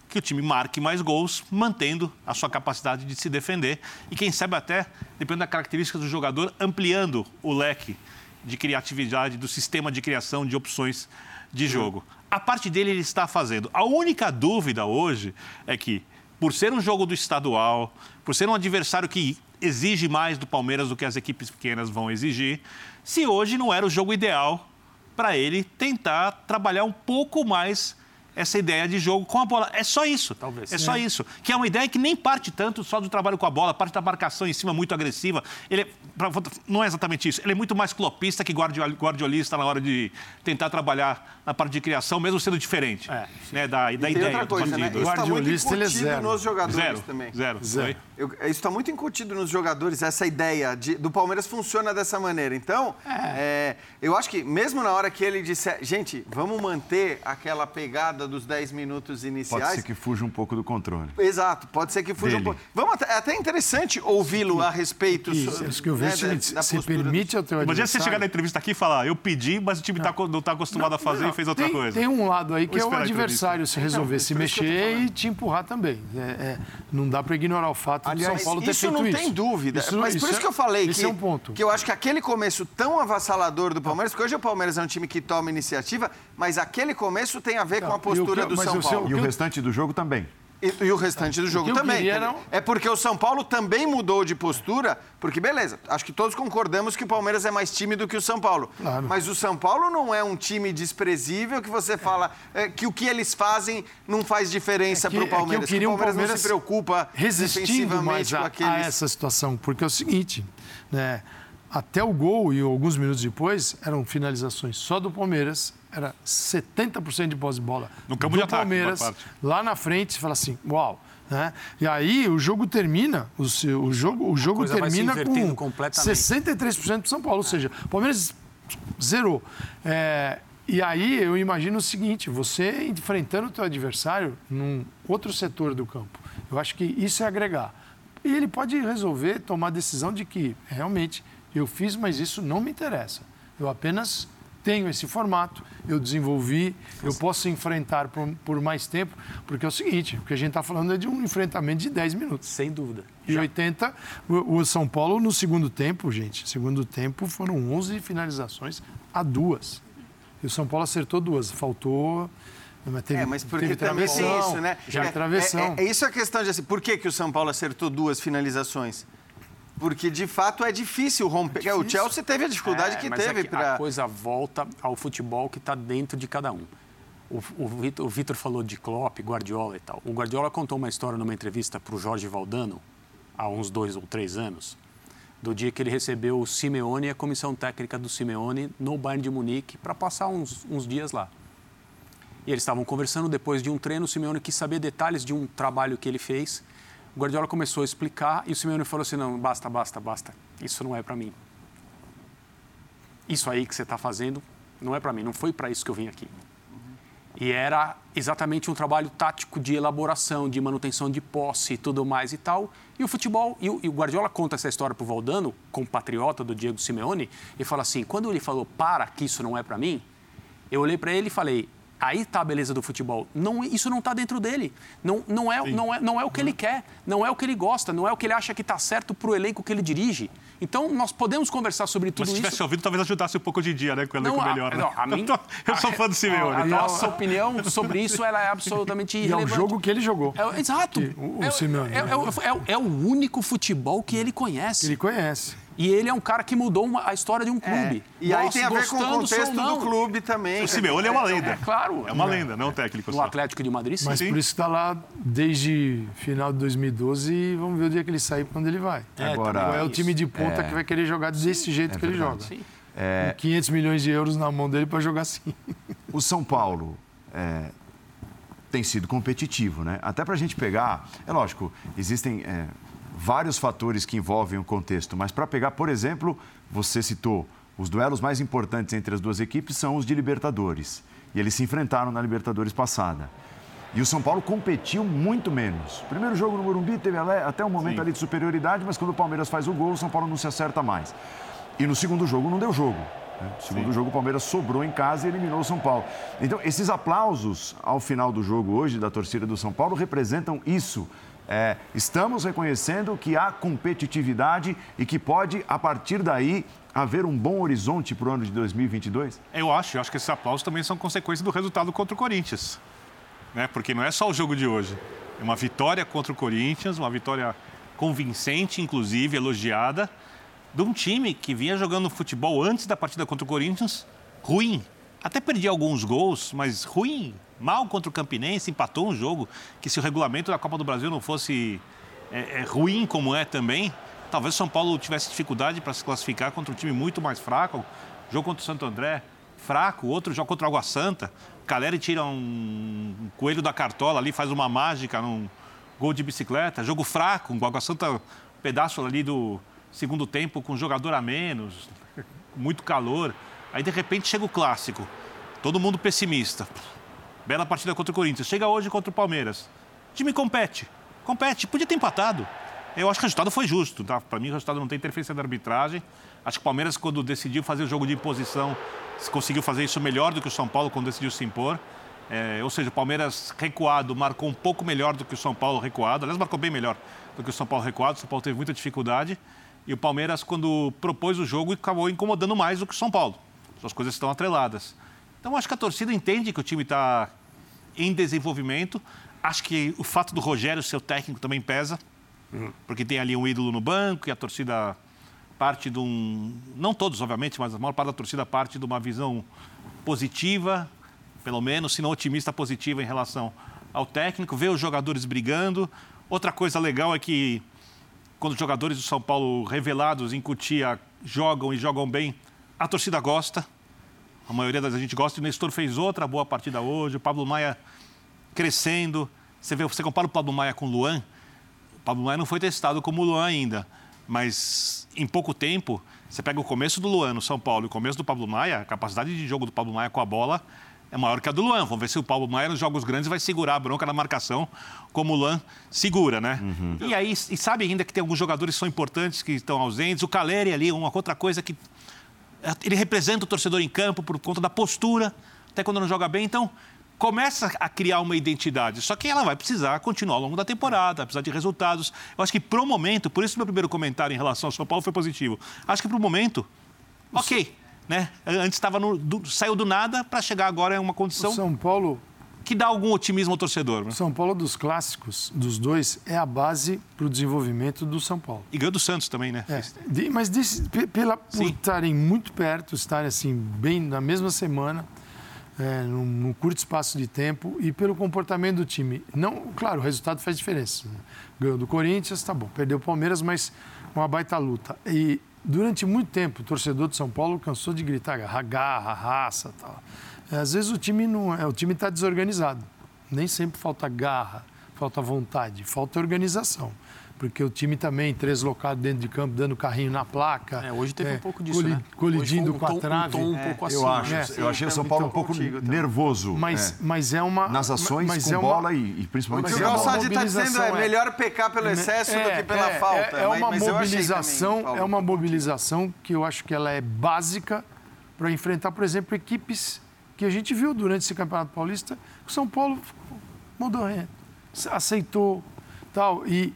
que o time marque mais gols, mantendo a sua capacidade de se defender e, quem sabe, até, dependendo da característica do jogador, ampliando o leque de criatividade, do sistema de criação de opções de jogo. A parte dele ele está fazendo. A única dúvida hoje é que, por ser um jogo do estadual, por ser um adversário que exige mais do Palmeiras do que as equipes pequenas vão exigir, se hoje não era o jogo ideal para ele tentar trabalhar um pouco mais essa ideia de jogo com a bola. É só isso. Talvez. É só isso. Que é uma ideia que nem parte tanto só do trabalho com a bola, parte da marcação em cima muito agressiva. Ele é, não é exatamente isso. Ele é muito mais clopista que guardiolista na hora de tentar trabalhar na parte de criação, mesmo sendo diferente. É. Né, da, da ideia outra coisa, do né? Isso está muito incutido é nos jogadores zero, também. Zero. zero. Eu, isso está muito incutido nos jogadores, essa ideia de, do Palmeiras funciona dessa maneira. Então, é. É, eu acho que mesmo na hora que ele disser, gente, vamos manter aquela pegada dos 10 minutos iniciais. Pode ser que fuja um pouco do controle. Exato, pode ser que fuja Dele. um pouco. Vamos até, é até interessante ouvi-lo a respeito. Isso, isso que eu vejo né, se, se permite ao teu Imagina você chegar na entrevista aqui e falar, eu pedi, mas o time não está tá acostumado não, a fazer não, e fez outra tem, coisa. Tem um lado aí que é o adversário se resolver se mexer e te empurrar também. É, é, não dá para ignorar o fato Aliás, de São Paulo ter feito isso. Isso não tem dúvida. Isso, mas por isso que eu falei que, é um ponto. que eu acho que aquele começo tão avassalador do Palmeiras, porque hoje o Palmeiras é um time que toma iniciativa, mas aquele começo tem a ver com a postura do São Paulo. E o restante do jogo também. E, e, o restante do jogo também. Não... É porque o São Paulo também mudou de postura, porque beleza, acho que todos concordamos que o Palmeiras é mais time do que o São Paulo. Claro. Mas o São Paulo não é um time desprezível que você fala é, que o que eles fazem não faz diferença é para o Palmeiras. É que, que o Palmeiras, Palmeiras não se preocupa resistindo mais a, aqueles... a essa situação, porque é o seguinte, né? Até o gol e alguns minutos depois eram finalizações só do Palmeiras era 70% de pós de bola no campo do de Palmeiras. Ataque, lá na frente, você fala assim, uau. Né? E aí o jogo termina, o, seu, o jogo, o jogo termina com 63% para São Paulo, ou seja, o Palmeiras zerou. É, e aí eu imagino o seguinte, você enfrentando o teu adversário num outro setor do campo. Eu acho que isso é agregar. E ele pode resolver, tomar a decisão de que realmente eu fiz, mas isso não me interessa. Eu apenas tenho esse formato, eu desenvolvi, eu posso enfrentar por, por, mais tempo, porque é o seguinte, o que a gente está falando é de um enfrentamento de 10 minutos. Sem dúvida. E Já. 80, o, o, São Paulo no segundo tempo, gente, segundo tempo foram 11 finalizações a duas. E o São Paulo acertou duas, faltou... Mas teve, é, mas porque também tem isso, né? Já é, travessão. É, é, é, isso a questão de assim, por que, que o São Paulo acertou duas finalizações? Porque, de fato, é difícil romper. É difícil. O Chelsea teve a dificuldade é, que teve é para. A coisa volta ao futebol que está dentro de cada um. O, o Vitor falou de Klopp, Guardiola e tal. O Guardiola contou uma história numa entrevista para o Jorge Valdano, há uns dois ou três anos, do dia que ele recebeu o Simeone e a comissão técnica do Simeone no Bayern de Munique para passar uns, uns dias lá. E eles estavam conversando depois de um treino, o Simeone quis saber detalhes de um trabalho que ele fez o Guardiola começou a explicar e o Simeone falou assim: não, basta, basta, basta. Isso não é para mim. Isso aí que você está fazendo não é para mim. Não foi para isso que eu vim aqui. E era exatamente um trabalho tático de elaboração, de manutenção de posse e tudo mais e tal. E o futebol, e o, Guardiola conta essa história para o Valdano, compatriota do Diego Simeone, e fala assim: quando ele falou para que isso não é para mim, eu olhei para ele e falei: Aí está a beleza do futebol. Não, isso não está dentro dele. Não, não, é, não, é, não é o que ele quer, não é o que ele gosta, não é o que ele acha que está certo para o elenco que ele dirige. Então, nós podemos conversar sobre tudo isso. Mas se tivesse isso. ouvido, talvez ajudasse um pouco de dia, né? Com o elenco não, melhor. A, né? não, a mim, eu sou fã do Simeone. A, a nossa opinião sobre isso ela é absolutamente e irrelevante. é o jogo que ele jogou. É, exato. Que, o, o Simeone. É, é, é, o único futebol que ele conhece. Ele conhece. E ele é um cara que mudou uma, a história de um clube. É. E Gosto, aí tem a ver com o contexto do clube também. O Simeone é uma lenda. É, claro. É uma lenda, não um técnico. No Atlético de Madrid, sim. Mas por isso está lá desde final de 2012 e vamos ver o dia que ele sair onde ele vai. É, Agora, é o time de ponta que vai querer jogar desse jeito que ele joga. Sim. É... 500 milhões de euros na mão dele para jogar assim. O São Paulo é, tem sido competitivo, né? Até para a gente pegar, é lógico, existem é, vários fatores que envolvem o contexto, mas para pegar, por exemplo, você citou, os duelos mais importantes entre as duas equipes são os de Libertadores. E eles se enfrentaram na Libertadores passada. E o São Paulo competiu muito menos. Primeiro jogo no Morumbi teve até um momento Sim. ali de superioridade, mas quando o Palmeiras faz o gol, o São Paulo não se acerta mais. E no segundo jogo não deu jogo. Né? No segundo Sim. jogo, o Palmeiras sobrou em casa e eliminou o São Paulo. Então, esses aplausos ao final do jogo hoje da torcida do São Paulo representam isso é, estamos reconhecendo que há competitividade e que pode, a partir daí, haver um bom horizonte para o ano de 2022? Eu acho, eu acho que esses aplausos também são consequência do resultado contra o Corinthians. Né? Porque não é só o jogo de hoje. É uma vitória contra o Corinthians, uma vitória convincente, inclusive, elogiada, de um time que vinha jogando futebol antes da partida contra o Corinthians ruim. Até perdia alguns gols, mas ruim, mal contra o Campinense, empatou um jogo que se o regulamento da Copa do Brasil não fosse é, é, ruim como é também, talvez o São Paulo tivesse dificuldade para se classificar contra um time muito mais fraco. Jogo contra o Santo André, fraco, outro jogo contra o Água Santa. Caleri tira um coelho da cartola ali, faz uma mágica num gol de bicicleta. Jogo fraco, o Água Santa, pedaço ali do segundo tempo com jogador a menos, muito calor. Aí, de repente, chega o clássico. Todo mundo pessimista. Bela partida contra o Corinthians. Chega hoje contra o Palmeiras. O time compete. Compete. Podia ter empatado. Eu acho que o resultado foi justo. Tá? Para mim, o resultado não tem interferência da arbitragem. Acho que o Palmeiras, quando decidiu fazer o jogo de imposição, conseguiu fazer isso melhor do que o São Paulo quando decidiu se impor. É, ou seja, o Palmeiras recuado marcou um pouco melhor do que o São Paulo recuado. Aliás, marcou bem melhor do que o São Paulo recuado. O São Paulo teve muita dificuldade. E o Palmeiras, quando propôs o jogo, acabou incomodando mais do que o São Paulo. As coisas estão atreladas. Então, acho que a torcida entende que o time está em desenvolvimento. Acho que o fato do Rogério ser o técnico também pesa, porque tem ali um ídolo no banco e a torcida parte de um. Não todos, obviamente, mas a maior parte da torcida parte de uma visão positiva, pelo menos, se não otimista positiva em relação ao técnico, vê os jogadores brigando. Outra coisa legal é que quando os jogadores do São Paulo revelados em Cutia jogam e jogam bem, a torcida gosta. A maioria da gente gosta. O Nestor fez outra boa partida hoje. O Pablo Maia crescendo. Você vê, você compara o Pablo Maia com o Luan. O Pablo Maia não foi testado como o Luan ainda. Mas em pouco tempo, você pega o começo do Luan no São Paulo e o começo do Pablo Maia, a capacidade de jogo do Pablo Maia com a bola é maior que a do Luan. Vamos ver se o Pablo Maia nos jogos grandes vai segurar a bronca na marcação, como o Luan segura, né? Uhum. E aí, e sabe ainda que tem alguns jogadores que são importantes, que estão ausentes. O Caleri ali, uma outra coisa que ele representa o torcedor em campo por conta da postura, até quando não joga bem. Então, começa a criar uma identidade. Só que ela vai precisar continuar ao longo da temporada, precisar de resultados. Eu acho que, para o momento, por isso meu primeiro comentário em relação ao São Paulo foi positivo. Acho que, para o momento, ok. Né? Antes estava do, saiu do nada para chegar agora em uma condição. O São Paulo que dá algum otimismo ao torcedor. Né? São Paulo dos clássicos, dos dois, é a base para o desenvolvimento do São Paulo. E ganhou do Santos também, né? É, de, mas desse, pela, por estarem muito perto, estarem assim, bem na mesma semana, é, num, num, curto espaço de tempo e pelo comportamento do time. Não, claro, o resultado faz diferença. Né? Ganhou do Corinthians, tá bom. Perdeu o Palmeiras, mas uma baita luta. E durante muito tempo, o torcedor de São Paulo cansou de gritar garra, raça, tal. É, às vezes o time não é, o time está desorganizado. Nem sempre falta garra, falta vontade, falta organização. Porque o time também, três locados dentro de campo, dando carrinho na placa. É, hoje teve é, um pouco disso, né? Colidindo um com a trave. Um tom um pouco assim. Eu acho, né? eu achei o São Paulo um pouco nervoso. Mas, mas é uma... Nas ações mas com é uma, bola e, e principalmente... O que o Calçade está dizendo é melhor pecar pelo excesso do que pela falta. É, uma mas, mobilização, também, é uma mobilização que eu acho que ela é básica para enfrentar, por exemplo, equipes que a gente viu durante esse Campeonato Paulista, o São Paulo mudou, aceitou tal. E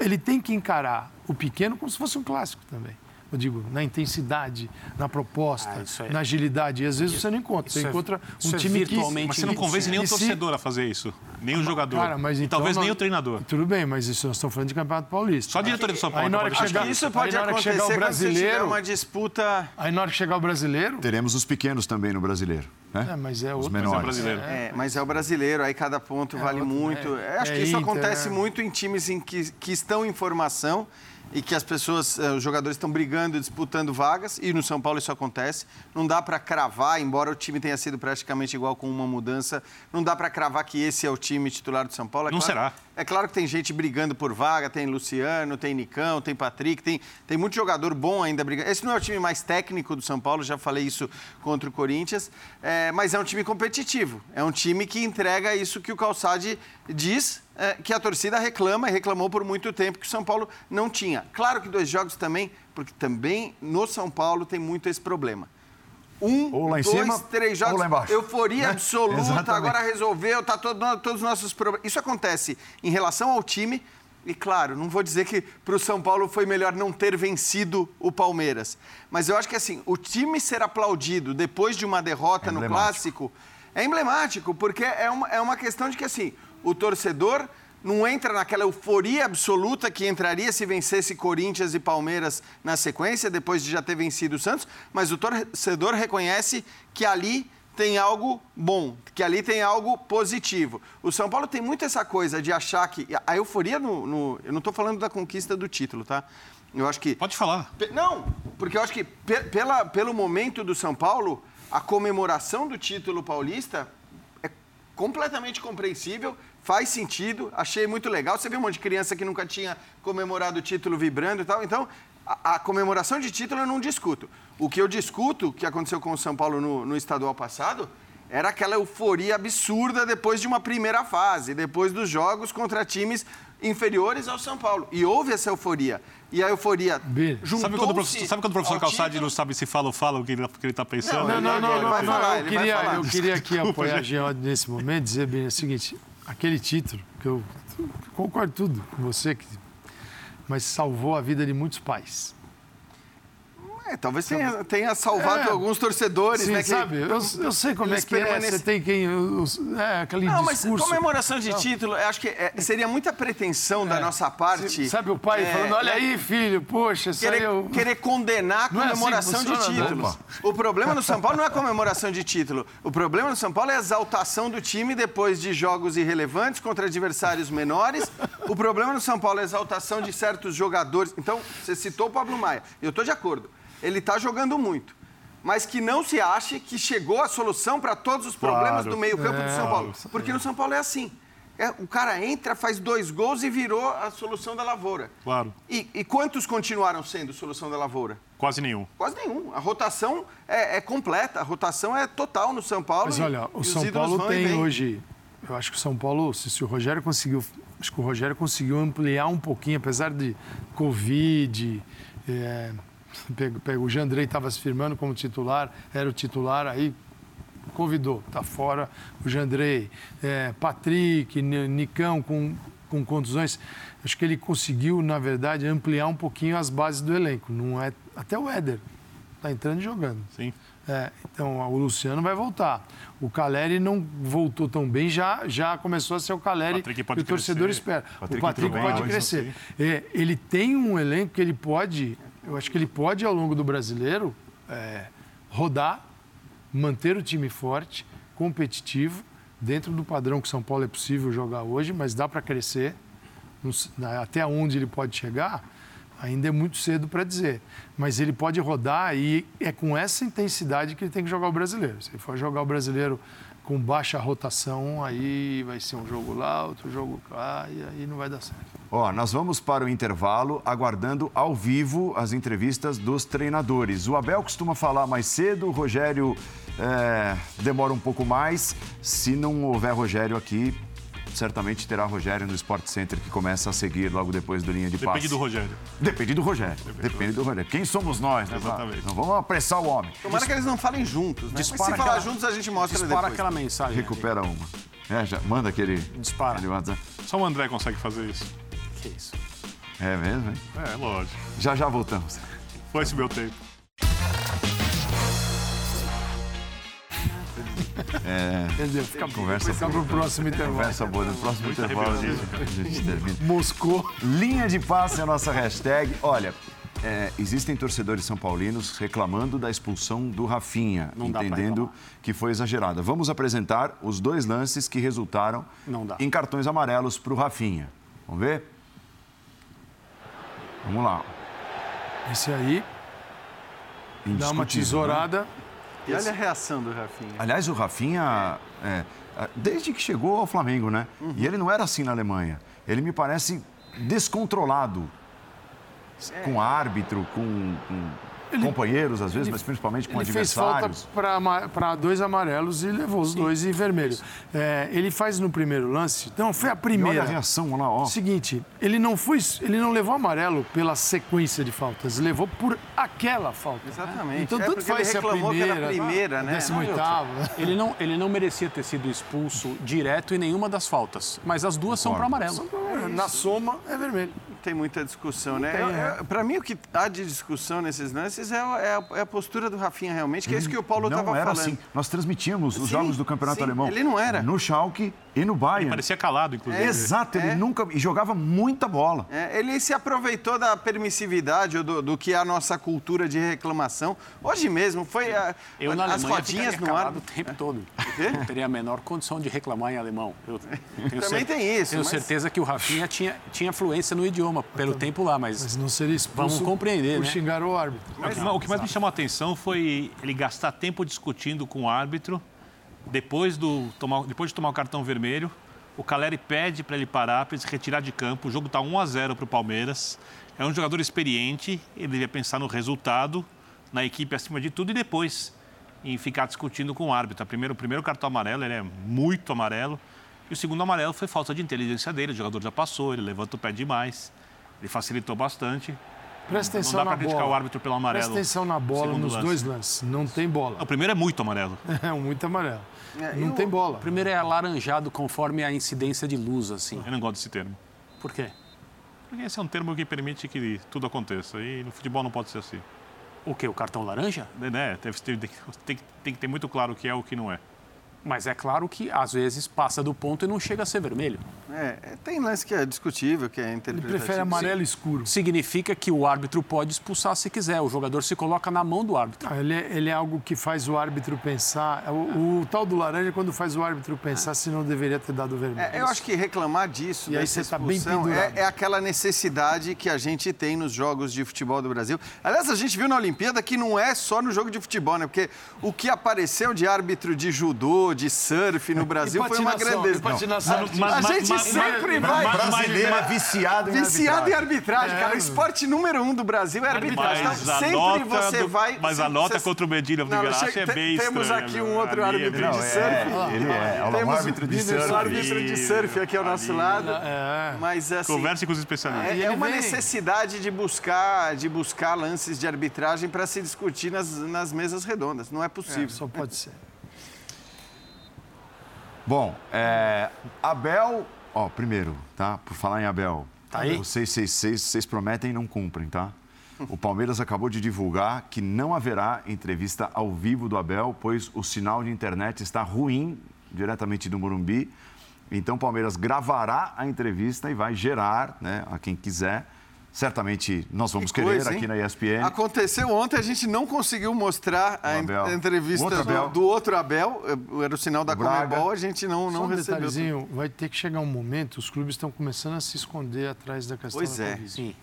ele tem que encarar o pequeno como se fosse um clássico também. Eu digo, na intensidade, na proposta, ah, é... na agilidade. E às vezes isso, você não encontra. Você é, encontra um é time que. Mas você não convence nem o torcedor se... a fazer isso. Nem o jogador. Cara, mas então, talvez nem o treinador. Tudo bem, mas isso nós estamos falando de Campeonato Paulista. Só a diretoria do São Paulo. Aí na hora que chegar, isso pode acontecer chegar o brasileiro, uma disputa. Aí na hora que chegar o brasileiro. Teremos os pequenos também no brasileiro. Né? É, mas é outro. Mas é, brasileiro. É, mas é o brasileiro, aí cada ponto vale outro, muito. Acho que isso Inter, acontece muito em times em que, que estão em formação e que as pessoas, eh, os jogadores estão brigando, disputando vagas, e no São Paulo isso acontece. Não dá para cravar, embora o time tenha sido praticamente igual com uma mudança, não dá para cravar que esse é o time titular do São Paulo. É não claro, será. É claro que tem gente brigando por vaga, tem Luciano, tem Nicão, tem Patrick, tem, tem muito jogador bom ainda brigando. Esse não é o time mais técnico do São Paulo, já falei isso contra o Corinthians, é, mas é um time competitivo. É um time que entrega isso que o Calçade diz é, que a torcida reclama e reclamou por muito tempo que o São Paulo não tinha. Claro que dois jogos também, porque também no São Paulo tem muito esse problema. Um, dois, cima, três jogos, euforia né? absoluta, Exatamente. agora resolveu, tá todo, todos os nossos problemas. Isso acontece em relação ao time. E claro, não vou dizer que para o São Paulo foi melhor não ter vencido o Palmeiras. Mas eu acho que assim, o time ser aplaudido depois de uma derrota é no clássico é emblemático, porque é uma, é uma questão de que assim, o torcedor não entra naquela euforia absoluta que entraria se vencesse Corinthians e Palmeiras na sequência, depois de já ter vencido o Santos, mas o torcedor reconhece que ali tem algo bom, que ali tem algo positivo. O São Paulo tem muito essa coisa de achar que. A euforia no. no eu não estou falando da conquista do título, tá? Eu acho que. Pode falar. Não, porque eu acho que pela, pelo momento do São Paulo, a comemoração do título paulista é completamente compreensível, faz sentido, achei muito legal. Você vê um monte de criança que nunca tinha comemorado o título vibrando e tal. Então, a, a comemoração de título eu não discuto. O que eu discuto, que aconteceu com o São Paulo no, no estadual passado, era aquela euforia absurda depois de uma primeira fase, depois dos jogos contra times inferiores ao São Paulo. E houve essa euforia. E a euforia juntou sabe quando o professor, sabe quando o professor Calçade não sabe se fala ou fala o que ele está pensando? Não, não, não, não, vai falar, eu, queria, eu queria aqui apoiar a Jean nesse momento, dizer bem o seguinte, aquele título, que eu concordo tudo com você, mas salvou a vida de muitos pais. É, talvez tenha, tenha salvado é, alguns torcedores, sim, né? Que, sabe, eu, eu sei como é que é, você tem quem... É, aquele Não, discurso. mas comemoração de Não. título, acho que é, seria muita pretensão da é. nossa parte... Sabe o pai é, falando, olha aí, filho, poxa, querer, eu... querer condenar a comemoração assim de títulos. O problema no São Paulo não é a comemoração de título. O problema no São Paulo é a exaltação do time depois de jogos irrelevantes contra adversários menores. O problema no São Paulo é a exaltação de certos jogadores. Então, você citou o Pablo Maia. Eu estou de acordo ele está jogando muito. Mas que não se ache que chegou a solução para todos os problemas claro. do meio-campo é, do São Paulo. Porque no São Paulo é assim. É, o cara entra, faz dois gols e virou a solução da lavoura. Claro. E, e quantos continuaram sendo solução da lavoura? Quase nenhum. Quase nenhum. A rotação é, é completa, a rotação é total no São Paulo. Mas olha, o São Paulo tem hoje. Eu acho que o São Paulo, se, se o Rogério conseguiu. Acho que o Rogério conseguiu ampliar um pouquinho, apesar de Covid. É, o Jandrei estava se firmando como titular, era o titular, aí convidou, está fora o Jandrei, é, Patrick, Nicão com, com contusões. Acho que ele conseguiu, na verdade, ampliar um pouquinho as bases do elenco. Não é até o Éder está entrando e jogando. Sim. É, então o Luciano vai voltar. O Caleri não voltou tão bem, já, já começou a ser o Caleri que o torcedor crescer. espera. Patrick o Patrick pode crescer. É, ele tem um elenco que ele pode eu acho que ele pode, ao longo do brasileiro, é, rodar, manter o time forte, competitivo, dentro do padrão que São Paulo é possível jogar hoje, mas dá para crescer. Até onde ele pode chegar, ainda é muito cedo para dizer. Mas ele pode rodar e é com essa intensidade que ele tem que jogar o brasileiro. Se ele for jogar o brasileiro com baixa rotação, aí vai ser um jogo lá, outro jogo cá, e aí não vai dar certo. Ó, nós vamos para o intervalo aguardando ao vivo as entrevistas dos treinadores. O Abel costuma falar mais cedo, o Rogério é, demora um pouco mais. Se não houver Rogério aqui, certamente terá Rogério no Sport Center que começa a seguir logo depois do linha de passe. Depende do Rogério. Depende do Rogério. Depende, Depende do, Rogério. Quem somos nós, né? Exatamente. Não vamos apressar o homem. Tomara que eles não falem juntos, né? Dispara Mas se falar juntos, a gente mostra dispara depois. aquela mensagem. Recupera ali. uma. É, já, manda aquele. Dispara. Aquele Só o André consegue fazer isso. Que isso? É mesmo, hein? É, lógico. Já já voltamos. Foi esse meu tempo. É, Quer dizer, fica, conversa fica pro próximo intervalo. Conversa boa, no próximo intervalo a gente termina. Moscou. Linha de passe é a nossa hashtag. Olha, é, existem torcedores são paulinos reclamando da expulsão do Rafinha, Não entendendo que foi exagerada. Vamos apresentar os dois lances que resultaram em cartões amarelos para o Rafinha. Vamos ver? Vamos lá. Esse aí dá uma né? E olha a reação do Rafinha. Aliás, o Rafinha, é, é, desde que chegou ao Flamengo, né? Uhum. E ele não era assim na Alemanha. Ele me parece descontrolado. É. Com árbitro, com, com ele, companheiros, às vezes, ele, mas principalmente com ele adversários. Fez falta para dois amarelos e levou os Sim. dois em vermelho. É, ele faz no primeiro lance. Não, foi a primeira. E olha a reação lá, ó. Seguinte, ele não foi, ele não levou amarelo pela sequência de faltas, levou por aquela falta. Exatamente. Então é tudo faz ser a primeira, a primeira, né? Décimo oitavo. Ele não, ele não merecia ter sido expulso direto em nenhuma das faltas, mas as duas são para amarelo. Na soma é vermelho. tem muita discussão, né? tem, Para mim, o que há de discussão nesses lances é, a- é é a postura do Rafinha, realmente, que é isso que o Paulo não estava era falando. assim. Nós transmitíamos os Sim, jogos do Campeonato sim, Alemão. ele não era. No Schalke e no Bayern. Parecia calado, inclusive. Exato, ele É. nunca... E jogava muita bola. É, ele se aproveitou da permissividade ou do, do que é a nossa cultura de reclamação. Hoje mesmo, foi a- Eu na as Alemanha rodinhas no ar. o tempo todo. quê? Não teria a menor condição de reclamar em alemão. Eu tenho Também tem isso, Tenho mas- certeza que o Rafinha tinha, tinha fluência no idioma pelo tempo lá, mas, Mas não seria expulso Vamos compreender, por né? xingar o árbitro. O que, o que mais me chamou a atenção foi ele gastar tempo discutindo com o árbitro. Depois, do, tomar, depois de tomar o cartão vermelho, o Caleri pede para ele parar, para ele se retirar de campo. O jogo está 1 a 0 para o Palmeiras. É um jogador experiente, ele devia pensar no resultado, na equipe acima de tudo e depois em ficar discutindo com o árbitro. Primeiro, o primeiro cartão amarelo, ele é muito amarelo. E o segundo amarelo foi falta de inteligência dele. O jogador já passou, ele levanta o pé demais. Ele facilitou bastante. Presta Não atenção dá na para criticar bola. o árbitro pelo amarelo. Presta atenção na bola nos lance. dois lances. Não tem bola. O primeiro é muito amarelo. É muito amarelo. É, não eu- tem bola. primeiro é alaranjado conforme a incidência de luz, assim. Eu não gosto desse termo. Por quê? Porque esse é um termo que permite que tudo aconteça. E no futebol não pode ser assim. O quê? O cartão laranja? Né? Tem, tem, tem, tem que ter muito claro o que é e o que não é. Mas é claro que às vezes passa do ponto e não chega a ser vermelho. É, é, tem lance que é discutível, que é Ele interpretativo. prefere amarelo escuro. Significa que o árbitro pode expulsar se quiser. O jogador se coloca na mão do árbitro. Ah, ele, é, ele é algo que faz o árbitro pensar. O, o tal do laranja é quando faz o árbitro pensar se não deveria ter dado vermelho. É, eu acho que reclamar disso, E aí você tá bem pendurado. é, é aquela necessidade que a gente tem nos jogos de futebol do Brasil. Aliás, a gente viu na Olimpíada que não é só no jogo de futebol, né? Porque o que apareceu de árbitro de judô, de surf no Brasil foi uma grandeza. patinação. Não, a, a gente sempre vai Brasileiro é viciado em viciado em arbitragem. arbitragem, cara. O esporte número um do Brasil é arbitragem. Mas Então, sempre você do- vai. mas a nota você- contra o Medina chega- é bem Temos aqui um outro é árbitro de surf. é, ele é. Um Temos árbitro de surf. árbitro de surf aqui ao nosso lado. É. Mas assim. Converse com os especialistas. É, é uma necessidade de buscar, de buscar lances de arbitragem para se discutir nas, nas mesas redondas. Não é possível. Só pode ser. Bom, é, Abel... Ó, primeiro, tá? Por falar em Abel. Tá aí? O 666, vocês prometem e não cumprem, tá? O Palmeiras acabou de divulgar que não haverá entrevista ao vivo do Abel, pois o sinal de internet está ruim diretamente do Morumbi. Então, o Palmeiras gravará a entrevista e vai gerar, né, a quem quiser. Certamente nós vamos Que querer coisa, aqui na ESPN. Aconteceu ontem, a gente não conseguiu mostrar a, Abel. a entrevista outro do, outro Abel. Era o sinal da. Comebol, a gente não, Só não um recebeu. detalhezinho, vai ter que chegar um momento, os clubes estão começando a se esconder atrás da questão Pois da é. Sim.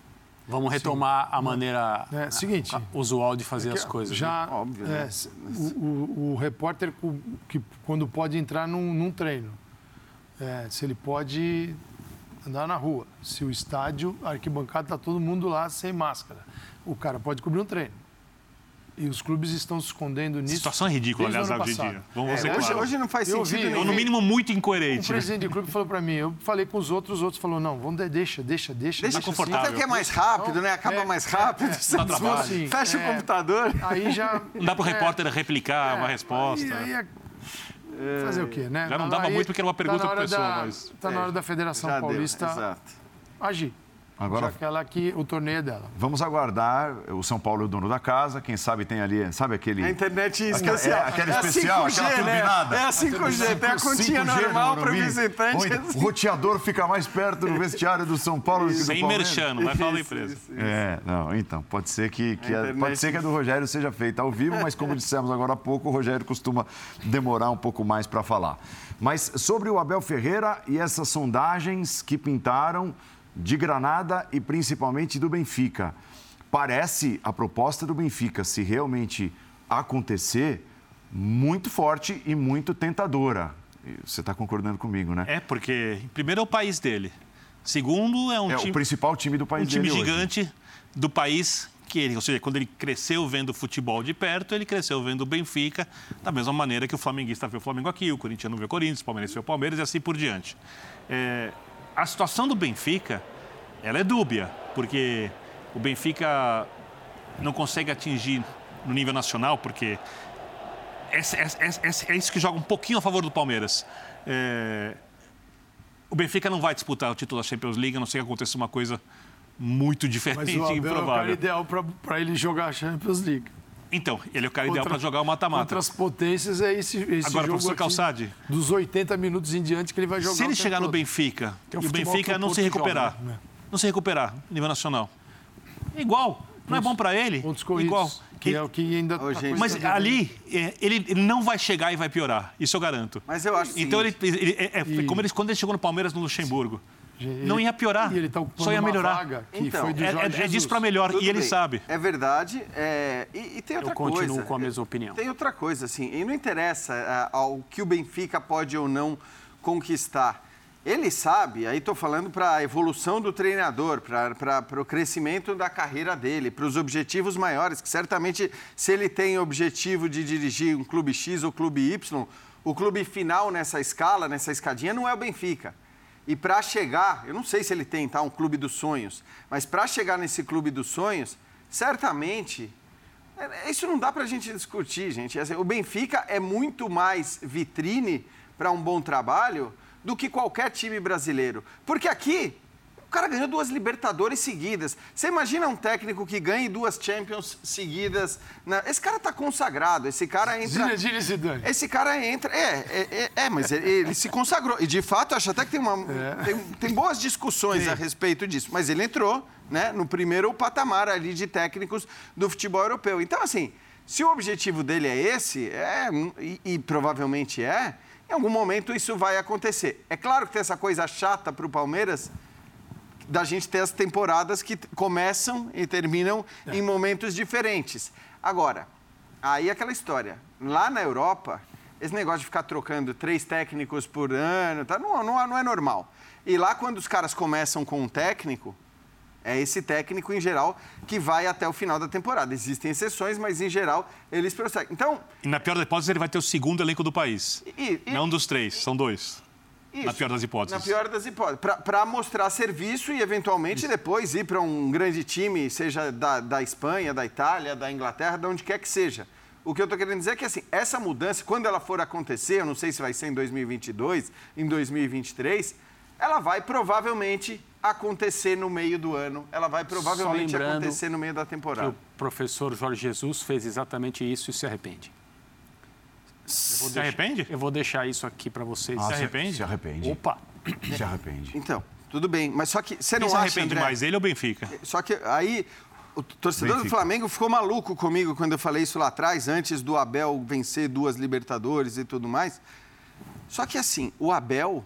Vamos retomar a maneira É, seguinte, usual de fazer as coisas. né? já Óbvio, é, né? o, o- o repórter que quando pode entrar num, num treino, é, se ele pode andar na rua, se o estádio, a arquibancada está todo mundo lá sem máscara, o cara pode cobrir um treino. E os clubes estão se escondendo nisso. situação é ridícula, o aliás, hoje dia. Vamos É, ser hoje, claros. hoje não faz Eu sentido vi. Ou no mínimo muito O incoerente. né? presidente do clube falou para mim, eu falei com os outros, os outros falaram, não, vamos de- deixa, deixa, deixa. Deixa Tá confortável. Até que é mais rápido, né? Acaba É, mais rápido. você dá trabalho. Assim, Fecha é, o computador. Aí já... Não dá para o é, repórter replicar uma resposta. Aí, aí é- Fazer o quê, né? Já não dava Aí muito porque era uma pergunta tá na pro hora pessoal, da, mas- Tá na É, hora da Federação Já deu, Paulista exato. agir. Agora, Já que ela que o torneio é dela. vamos aguardar. O São Paulo é o dono da casa. Quem sabe tem ali, sabe aquele... A internet Aquela- especial. é, aquela a especial, 5G, aquela né? turbinada. É a 5G, tem a continha 5G no normal para o visitante. Onde O roteador fica mais perto do vestiário do São Paulo do que do Sem Palmeiras. merchan, não vai falar da Isso, empresa. isso, isso. É, não, então, pode ser que, que A a, pode ser que a do Rogério seja feita ao vivo, mas como dissemos agora há pouco, o Rogério costuma demorar um pouco mais para falar. Mas sobre o Abel Ferreira e essas sondagens que pintaram de Granada e principalmente do Benfica. Parece a proposta do Benfica, se realmente acontecer, muito forte e muito tentadora. Você está concordando comigo, né? É, porque, primeiro, é o país dele. Segundo, é um É, time, o principal time do um país time dele hoje. gigante do país que ele, ou seja, quando ele cresceu vendo futebol de perto, ele cresceu vendo o Benfica, da mesma maneira que o flamenguista vê o Flamengo aqui, o corintiano vê o Corinthians, o palmeirense vê o Palmeiras e assim por diante. É, a situação do Benfica, ela é dúbia, porque o Benfica não consegue atingir no nível nacional, porque é, é- é- é isso que joga um pouquinho a favor do Palmeiras. É, o Benfica não vai disputar o título da Champions League, a não ser que aconteça uma coisa muito Mas diferente o e Abel é o improvável. ideal para ele jogar a Champions League. Então, ele é o cara ideal para jogar o mata-mata. Contra as potências é esse, esse Agora, jogo professor aqui, Calçade. Dos 80 minutos em diante que ele vai jogar Se ele chegar no todo. Benfica Que é o e o Benfica não se recuperar, joga, não se recuperar no nível nacional, é igual. Não é bom para ele? Pontos corridos, Igual. que é o que ainda... Ô, gente, Mas tá ali, é, ele, ele não vai chegar e vai piorar. Isso eu garanto. Mas eu acho Então, ele, ele- é- é- E- como ele, quando ele chegou no Palmeiras, no Luxemburgo, Ele- não ia piorar. E ele tá só ia melhorar. vaga que Então, foi do É, Jorge é, é disso para melhor. Tudo E ele bem, sabe. É verdade. é, e, e tem outra Eu continuo coisa. com a mesma opinião. Tem outra coisa, assim, e não interessa ah, ao que o Benfica pode ou não conquistar. Ele sabe, aí estou falando para a evolução do treinador, para o crescimento da carreira dele, para os objetivos maiores, que certamente se ele tem o objetivo de dirigir um clube X ou clube Y, o clube final nessa escala, nessa escadinha, não é o Benfica. E para chegar, eu não sei se ele tem tá, um clube dos sonhos, mas para chegar nesse clube dos sonhos, certamente é, Isso não dá para a gente discutir, gente. Assim, o Benfica é muito mais vitrine para um bom trabalho do que qualquer time brasileiro. Porque aqui, cara ganhou duas Libertadores seguidas. Você imagina um técnico que ganhe duas Champions seguidas? né? Esse cara está consagrado, esse cara entra... Zinedine Zidane. Esse cara entra. É, é, é, é, mas ele, ele se consagrou. E de fato, acho até que tem, uma, tem, tem boas discussões a respeito disso. Mas ele entrou né, no primeiro patamar ali de técnicos do futebol europeu. Então, assim, se o objetivo dele é esse, é, e, e provavelmente é, em algum momento isso vai acontecer. É claro que tem essa coisa chata para o Palmeiras da gente ter as temporadas que começam e terminam em momentos diferentes. Agora, aí é aquela história. Lá na Europa, esse negócio de ficar trocando três técnicos por ano, tá, não, não, não é normal. E lá, quando os caras começam com um técnico, é esse técnico, em geral, que vai até o final da temporada. Existem exceções, mas, em geral, eles prosseguem. Então, E na pior das hipóteses, ele vai ter o segundo elenco do país. e, e- Não dos três, são dois. Isso. Na pior das hipóteses. Na pior das hipóteses. Para mostrar serviço e, eventualmente, depois ir para um grande time, seja da, da Espanha, da Itália, da Inglaterra, de onde quer que seja. O que eu estou querendo dizer é que, assim, essa mudança, quando ela for acontecer, eu não sei se vai ser em 2022, em 2023, ela vai provavelmente acontecer no meio do ano. Ela vai provavelmente acontecer no meio da temporada. o professor Jorge Jesus fez exatamente isso e se arrepende. Se arrepende? Eu vou deixar isso aqui para vocês. Ah, Se arrepende? Se arrepende. Opa! Se arrepende. Então, tudo bem. Mas só que você Quem não se arrepende André, mais, ele ou o Benfica? Só que aí o torcedor do Benfica. Flamengo ficou maluco comigo quando eu falei isso lá atrás, antes do Abel vencer duas Libertadores e tudo mais. Só que assim, o Abel,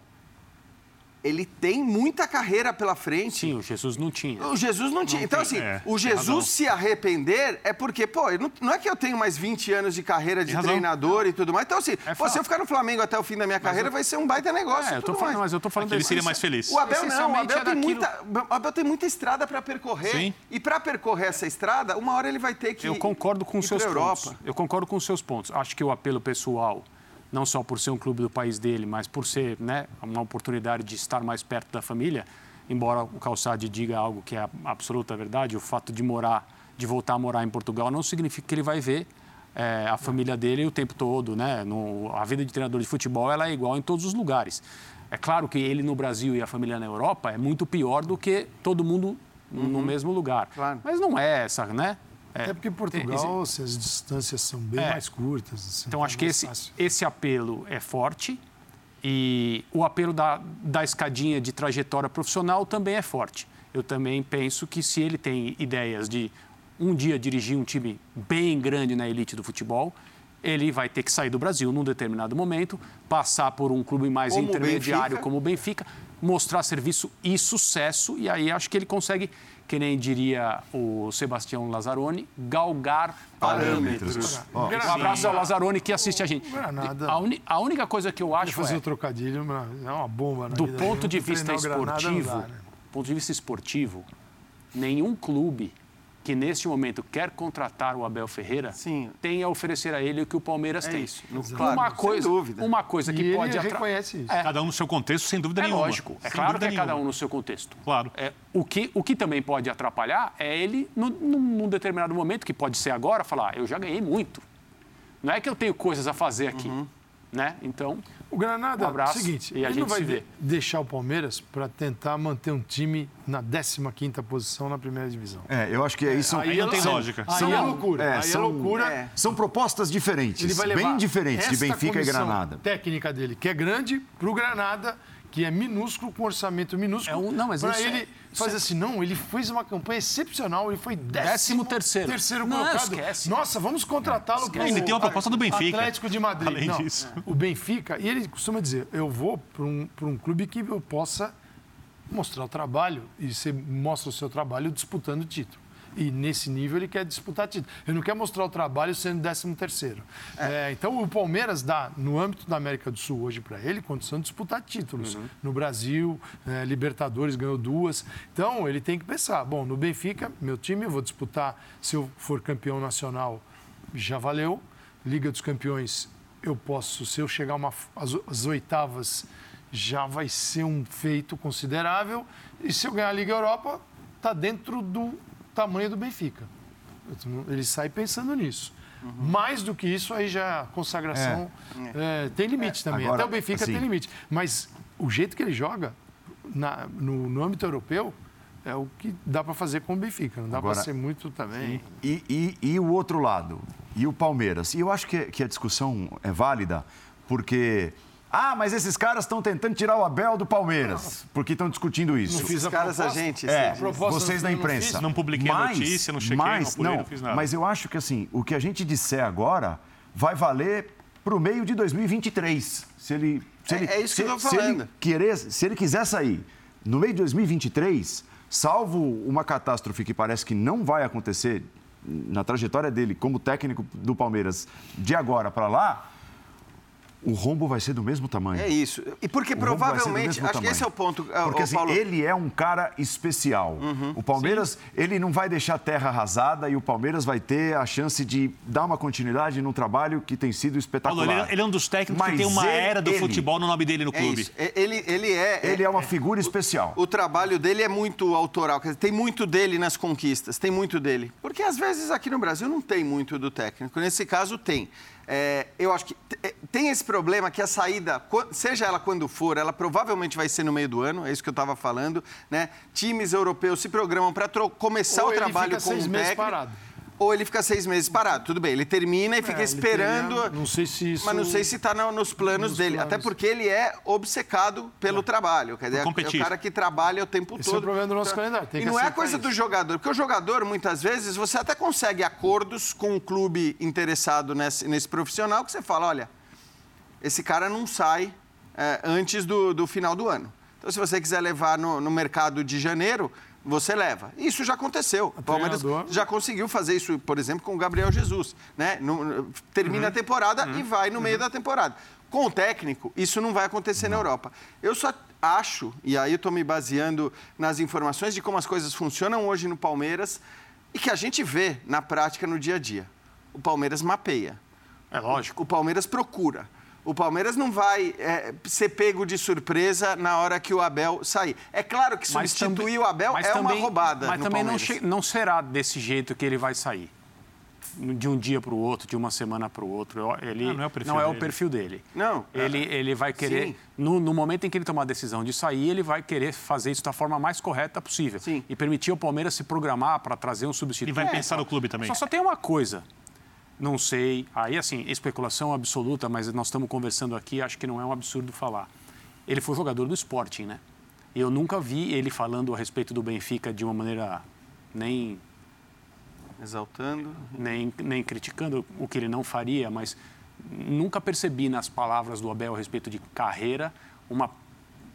ele tem muita carreira pela frente. Sim, o Jesus não tinha. O Jesus não tinha. então, assim, é, o tem Jesus se arrepender é porque, pô, eu não, não é que eu tenho mais 20 anos de carreira de treinador e tudo mais. Então, assim, pô, fato. se eu ficar no Flamengo até o fim da minha carreira, vai ser um baita negócio. É, eu tô falando, mais. mas eu tô falando Ele seria mais feliz. O Abel não, o Abel, é tem muita, o Abel tem muita estrada para percorrer. Sim. E para percorrer essa estrada, uma hora ele vai ter que Eu concordo com os seus pontos. Europa. Eu concordo com os seus pontos. Acho que o apelo pessoal, não só por ser um clube do país dele, mas por ser né, uma oportunidade de estar mais perto da família, embora o Calçade diga algo que é a absoluta verdade, o fato de morar, de voltar a morar em Portugal não significa que ele vai ver eh, a família dele o tempo todo, né? No- a vida de treinador de futebol ela é igual em todos os lugares. É claro que ele no Brasil e a família na Europa é muito pior do que todo mundo no mesmo lugar. Claro. Mas não é essa, né? É, Até porque em Portugal assim, as distâncias são bem É. mais curtas. assim, Então, acho que esse, fácil. esse apelo é forte e o apelo da, da escadinha de trajetória profissional também é forte. Eu também penso que se ele tem ideias de um dia dirigir um time bem grande na elite do futebol, ele vai ter que sair do Brasil num determinado momento, passar por um clube mais Como intermediário Benfica. como o Benfica, mostrar serviço e sucesso, e aí acho que ele consegue, que nem diria o Sebastião Lazzaroni, galgar parâmetros. Ó, Um abraço ao Lazzaroni que assiste a gente. Granada. A, uni- a única coisa que eu Deixa acho eu fazer é, o trocadilho, mas é uma bomba na do vida ponto de vista esportivo, dá, né? ponto de vista esportivo, nenhum clube que neste momento quer contratar o Abel Ferreira Sim. tem a oferecer a ele o que o Palmeiras É tem. isso, no- uma claro, sem coisa, dúvida. uma coisa que E ele pode atra- reconhece isso. É. Cada um no seu contexto, sem dúvida É nenhuma. lógico, é Sem claro que dúvida é cada um nenhuma. no seu contexto. Claro. É, o, que, o que também pode atrapalhar é ele, num, num- num determinado momento, que pode ser agora, falar: "Ah, eu já ganhei muito. Não é que eu tenho coisas a fazer aqui. Uhum. Né? Então, O Granada, Um abraço é o seguinte, e a ele gente não vai se vê. de- deixar o Palmeiras para tentar manter um time na 15ª posição na primeira divisão. É, eu acho que aí são, Aí não tem são- lógica. Aí São- é loucura. é, aí são- é loucura. é. são propostas diferentes, Ele vai levar bem diferentes de Benfica e Granada. técnica dele, que é grande, para o Granada, que é minúsculo, com orçamento minúsculo. É um- não, mas é- ele isso fazer é- assim, não, ele fez uma campanha excepcional, ele foi décimo, Décimo terceiro. terceiro Não, colocado. esquece. Nossa, vamos contratá-lo para Ele tem uma proposta do Benfica. Atlético de Madrid. Além Não, disso. O Benfica, e ele costuma dizer, eu vou para um, pra um clube que eu possa mostrar o trabalho, e você mostra o seu trabalho disputando o título. E nesse nível ele quer disputar título. Ele não quer mostrar o trabalho sendo 13 terceiro. É, então o Palmeiras dá, no âmbito da América do Sul hoje para ele, condição de disputar títulos. No Brasil, é, Libertadores ganhou duas. Então ele tem que pensar, bom, no Benfica, meu time, eu vou disputar, se eu for campeão nacional, já valeu. Liga dos Campeões, eu posso, se eu chegar uma, às, às oitavas, já vai ser um feito considerável. E se eu ganhar a Liga Europa, está dentro do tamanho do Benfica. Ele sai pensando nisso. Mais do que isso, aí já a consagração é, tem limite também. Agora, Até o Benfica assim- tem limite. Mas o jeito que ele joga na- no, no âmbito europeu é o que dá para fazer com o Benfica. Não dá para ser muito também. E, e- e o outro lado, e o Palmeiras. E eu acho que, que a discussão é válida, porque. Ah, mas esses caras estão tentando tirar o Abel do Palmeiras, porque estão discutindo isso. Não fiz Os a caras, a proposta. gente... É, vocês da não imprensa. fiz. Não publiquei a Mas- notícia, não chequei, mas, não apurei, não fiz nada. Mas eu acho que assim, o que a gente disser agora vai valer para o meio de 2023. Se ele, se É- ele, é isso que se, eu tô se ele falando. querer, se ele quiser sair no meio de 2023, salvo uma catástrofe que parece que não vai acontecer na trajetória dele como técnico do Palmeiras de agora para lá, o rombo vai ser do mesmo tamanho. É isso. E porque O provavelmente, acho que tamanho. esse é o ponto, eh, Porque ô, assim, Paulo. ele é um cara especial. o Palmeiras, ele não vai deixar terra arrasada e o Palmeiras vai ter a chance de dar uma continuidade num trabalho que tem sido espetacular. Paulo, ele, ele é um dos técnicos Mas que tem uma ele- era do ele- futebol no nome dele no É clube. isso. É- Ele, ele é... Ele é uma figura especial. O trabalho dele é muito autoral, quer dizer, tem muito dele nas conquistas, tem muito dele. Porque às vezes aqui no Brasil não tem muito do técnico, nesse caso tem. É, eu acho que é, tem esse problema que a saída, seja ela quando for, ela provavelmente vai ser no meio do ano, é isso que eu estava falando, né? Times europeus se programam para começar Ou o trabalho com seis um meses técnico. parado. Ou ele fica seis meses parado, tudo bem. Ele termina e fica ele esperando. não sei se isso- Mas não sei se está nos planos nos dele. planos. Até porque ele é obcecado pelo trabalho. Quer dizer, é o cara que trabalha o tempo Esse é todo. o problema do nosso Então, calendário, tem e que não é coisa isso. do jogador, porque o jogador, muitas vezes, você até consegue acordos com um clube interessado nesse, nesse profissional que você fala, olha, esse cara não sai é, antes do, do final do ano. Então, se você quiser levar no, no mercado de janeiro, você leva. Isso já aconteceu. O Palmeiras já conseguiu fazer isso, por exemplo, com o Gabriel Jesus. Né? Termina a temporada e vai no meio da temporada. Com o técnico, isso não vai acontecer na Europa. Eu só acho, e aí eu estou me baseando nas informações de como as coisas funcionam hoje no Palmeiras e que a gente vê na prática no dia a dia. O Palmeiras mapeia. É lógico. O Palmeiras procura. O Palmeiras não vai é, ser pego de surpresa na hora que o Abel sair. É claro que Mas substituir também- o Abel é uma também- roubada. Mas no também não, não será desse jeito que ele vai sair. De um dia para o outro, de uma semana para o outro. Ele Ah, não é o perfil não é o dele. perfil dele. Não. Ele, ele vai querer, no, no momento em que ele tomar a decisão de sair, ele vai querer fazer isso da forma mais correta possível. Sim. E permitir ao Palmeiras se programar para trazer um substituto. E vai É, pensar só- no clube também. Só, só tem uma coisa. Não sei. Aí, assim, especulação absoluta, mas nós estamos conversando aqui, acho que não é um absurdo falar. Ele foi jogador do Sporting, né? Eu nunca vi ele falando a respeito do Benfica de uma maneira nem, Exaltando. nem, nem criticando o que ele não faria, mas nunca percebi nas palavras do Abel a respeito de carreira uma,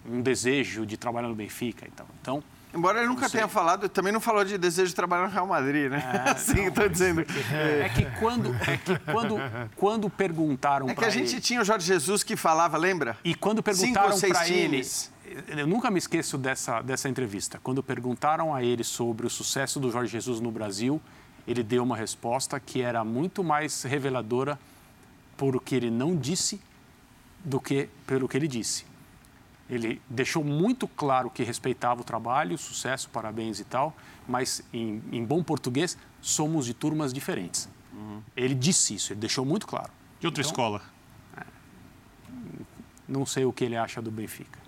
um desejo de trabalhar no Benfica e tal. Então, Embora ele nunca tenha falado, também não falou de desejo de trabalhar no Real Madrid, né? assim, estou dizendo. é que quando, é que quando, quando perguntaram É que a gente ele- tinha o Jorge Jesus que falava, lembra? E quando Cinco perguntaram ou seis para ele, times. eu nunca me esqueço dessa, dessa entrevista. Quando perguntaram a ele sobre o sucesso do Jorge Jesus no Brasil, ele deu uma resposta que era muito mais reveladora por o que ele não disse do que pelo que ele disse. Ele deixou muito claro que respeitava o trabalho, o sucesso, parabéns e tal, mas em, em bom português, somos de turmas diferentes. Ele disse isso, ele deixou muito claro. De outra escola. não sei o que ele acha do Benfica.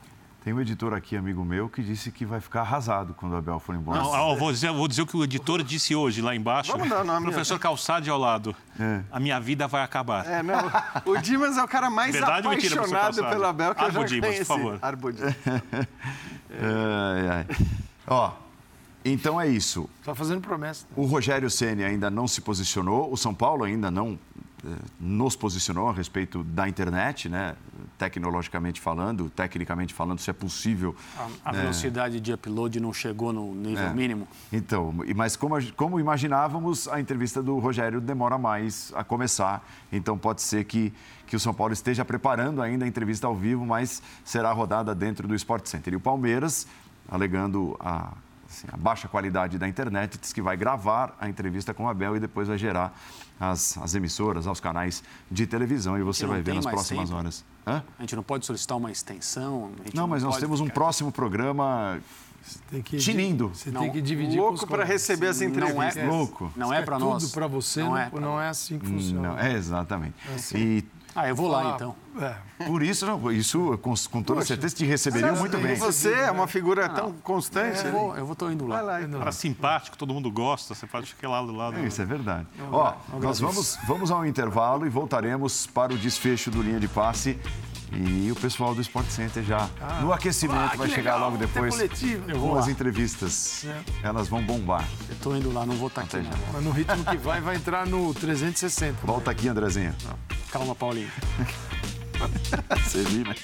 Tem um editor aqui, amigo meu, que disse que vai ficar arrasado quando o Abel for embora. Não, eu vou, dizer, eu vou dizer o que o editor disse hoje lá embaixo. Vamos dar o nome. Professor Calçade ao lado. É. A minha vida vai acabar. É, não. O Dimas é o cara mais Verdade mentira, apaixonado pelo Abel que eu Arbo já Dimas, conheci. por favor. Arbo Dimas. Ai, ai. Ó, então é isso. Tá fazendo promessa. O Rogério Ceni ainda não se posicionou, o São Paulo ainda não nos posicionou a respeito da internet, né? Tecnologicamente falando, tecnicamente falando, se é possível. A, a velocidade de upload não chegou no nível É. mínimo. Então, mas como, como imaginávamos, a entrevista do Rogério demora mais a começar. Então pode ser que, que o São Paulo esteja preparando ainda a entrevista ao vivo, mas será rodada dentro do Sport Center. E o Palmeiras, alegando a, assim, a baixa qualidade da internet, diz que vai gravar a entrevista com o Abel e depois vai gerar as, as emissoras, aos canais de televisão. E você não vai ver nas mais próximas tempo. horas. Hã? A gente não pode solicitar uma extensão. a gente Não, mas nós temos um ficar- próximo programa Tem que, Tinindo. Você Não. tem que dividir Louco para receber essa Não é- entrevista. louco. Não é para nós. Tudo para você Não não, é não, pra é, assim que funciona. Não, é exatamente. assim. E Ah, eu vou lá Ah, então. É. Por isso, não, isso com, com toda certeza te receberia muito bem. Você é uma figura tão constante. Eu né? vou, eu vou tô indo lá. Vai lá, então. Cara simpático, todo mundo gosta, você pode ficar lá do lado. É, Isso é verdade. Ó, nós vamos, vamos ao intervalo e voltaremos para o desfecho do linha de passe. E o pessoal do Sport Center já no aquecimento Ah, vai chegar legal, logo depois. Eu com as entrevistas. É. Elas vão bombar. Eu tô indo lá, não vou estar aqui. Até já. Não. Mas no ritmo que vai, vai entrar no 360. Volta aqui, Andrezinha. Calma, Paulinho. Você viu, né?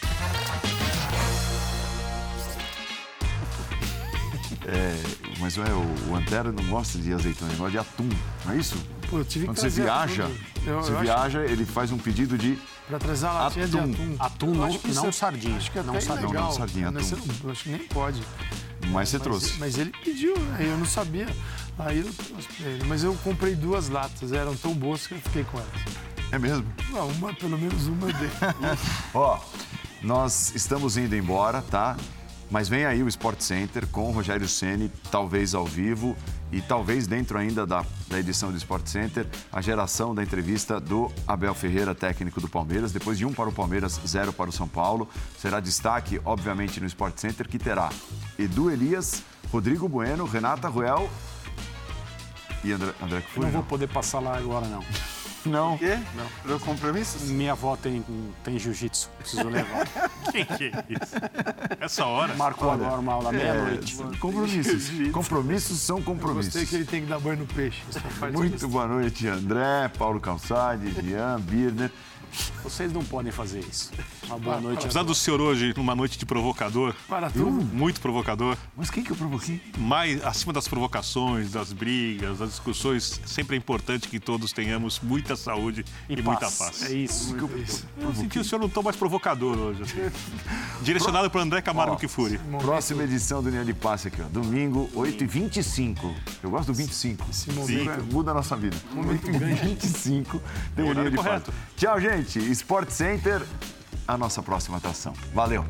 É, mas ué, o, Antero não gosta de azeitona, ele gosta de atum, não é isso? Pô, eu tive que Quando você trazer viaja, atum. Eu, você eu viaja, ele faz um pedido de Para trazer a latinha de Atum. atum. Atum, Eu não- acho que não é- sardinha, Acho que não até é sardinha. legal. Não, não sardinha, Mas atum. você não- acho que nem pode. Mas você Mas- trouxe. Mas ele pediu, né? eu não sabia. Aí eu trouxe pra ele. Mas eu comprei duas latas, eram tão boas que eu fiquei com elas. É mesmo? Não, uma, pelo menos uma dei. Ó, nós estamos indo embora, tá? Mas vem aí o Sport Center com o Rogério Ceni, talvez ao vivo e talvez dentro ainda da, da edição do Sport Center, a geração da entrevista do Abel Ferreira, técnico do Palmeiras, depois de um para o Palmeiras, zero para o São Paulo. Será destaque, obviamente, no Sport Center, que terá Edu Elias, Rodrigo Bueno, Renata Ruel e André, André Não vou poder passar lá agora, não. Não. Quê? Não. Deu compromissos? Minha avó tem, tem jiu-jitsu, preciso levar. Que que é isso? Essa hora? Marcou agora uma aula meia-noite. Compromissos. Compromissos são Gostei compromissos. que ele tem que dar banho no peixe. Muito boa noite, André, Paulo Calçade, Jean, Birner. Vocês não podem fazer isso. Uma boa noite. Apesar do senhor hoje, numa noite de provocador, Para tudo. muito provocador, Mas quem que eu provoquei? mais acima das provocações, das brigas, das discussões, sempre é importante que todos tenhamos muita saúde e, muita paz. É isso. Eu senti o senhor um tom mais provocador hoje. assim. Direcionado para André Camargo Kifuri. Próxima edição do Linha de Passe aqui, ó. Domingo, 8h25. Eu gosto do 25. Esse momento. é- muda a nossa vida. 8h25 tem o Linha de correto. Passe. Tchau, gente gente. Sport Center, a nossa próxima atração. Valeu!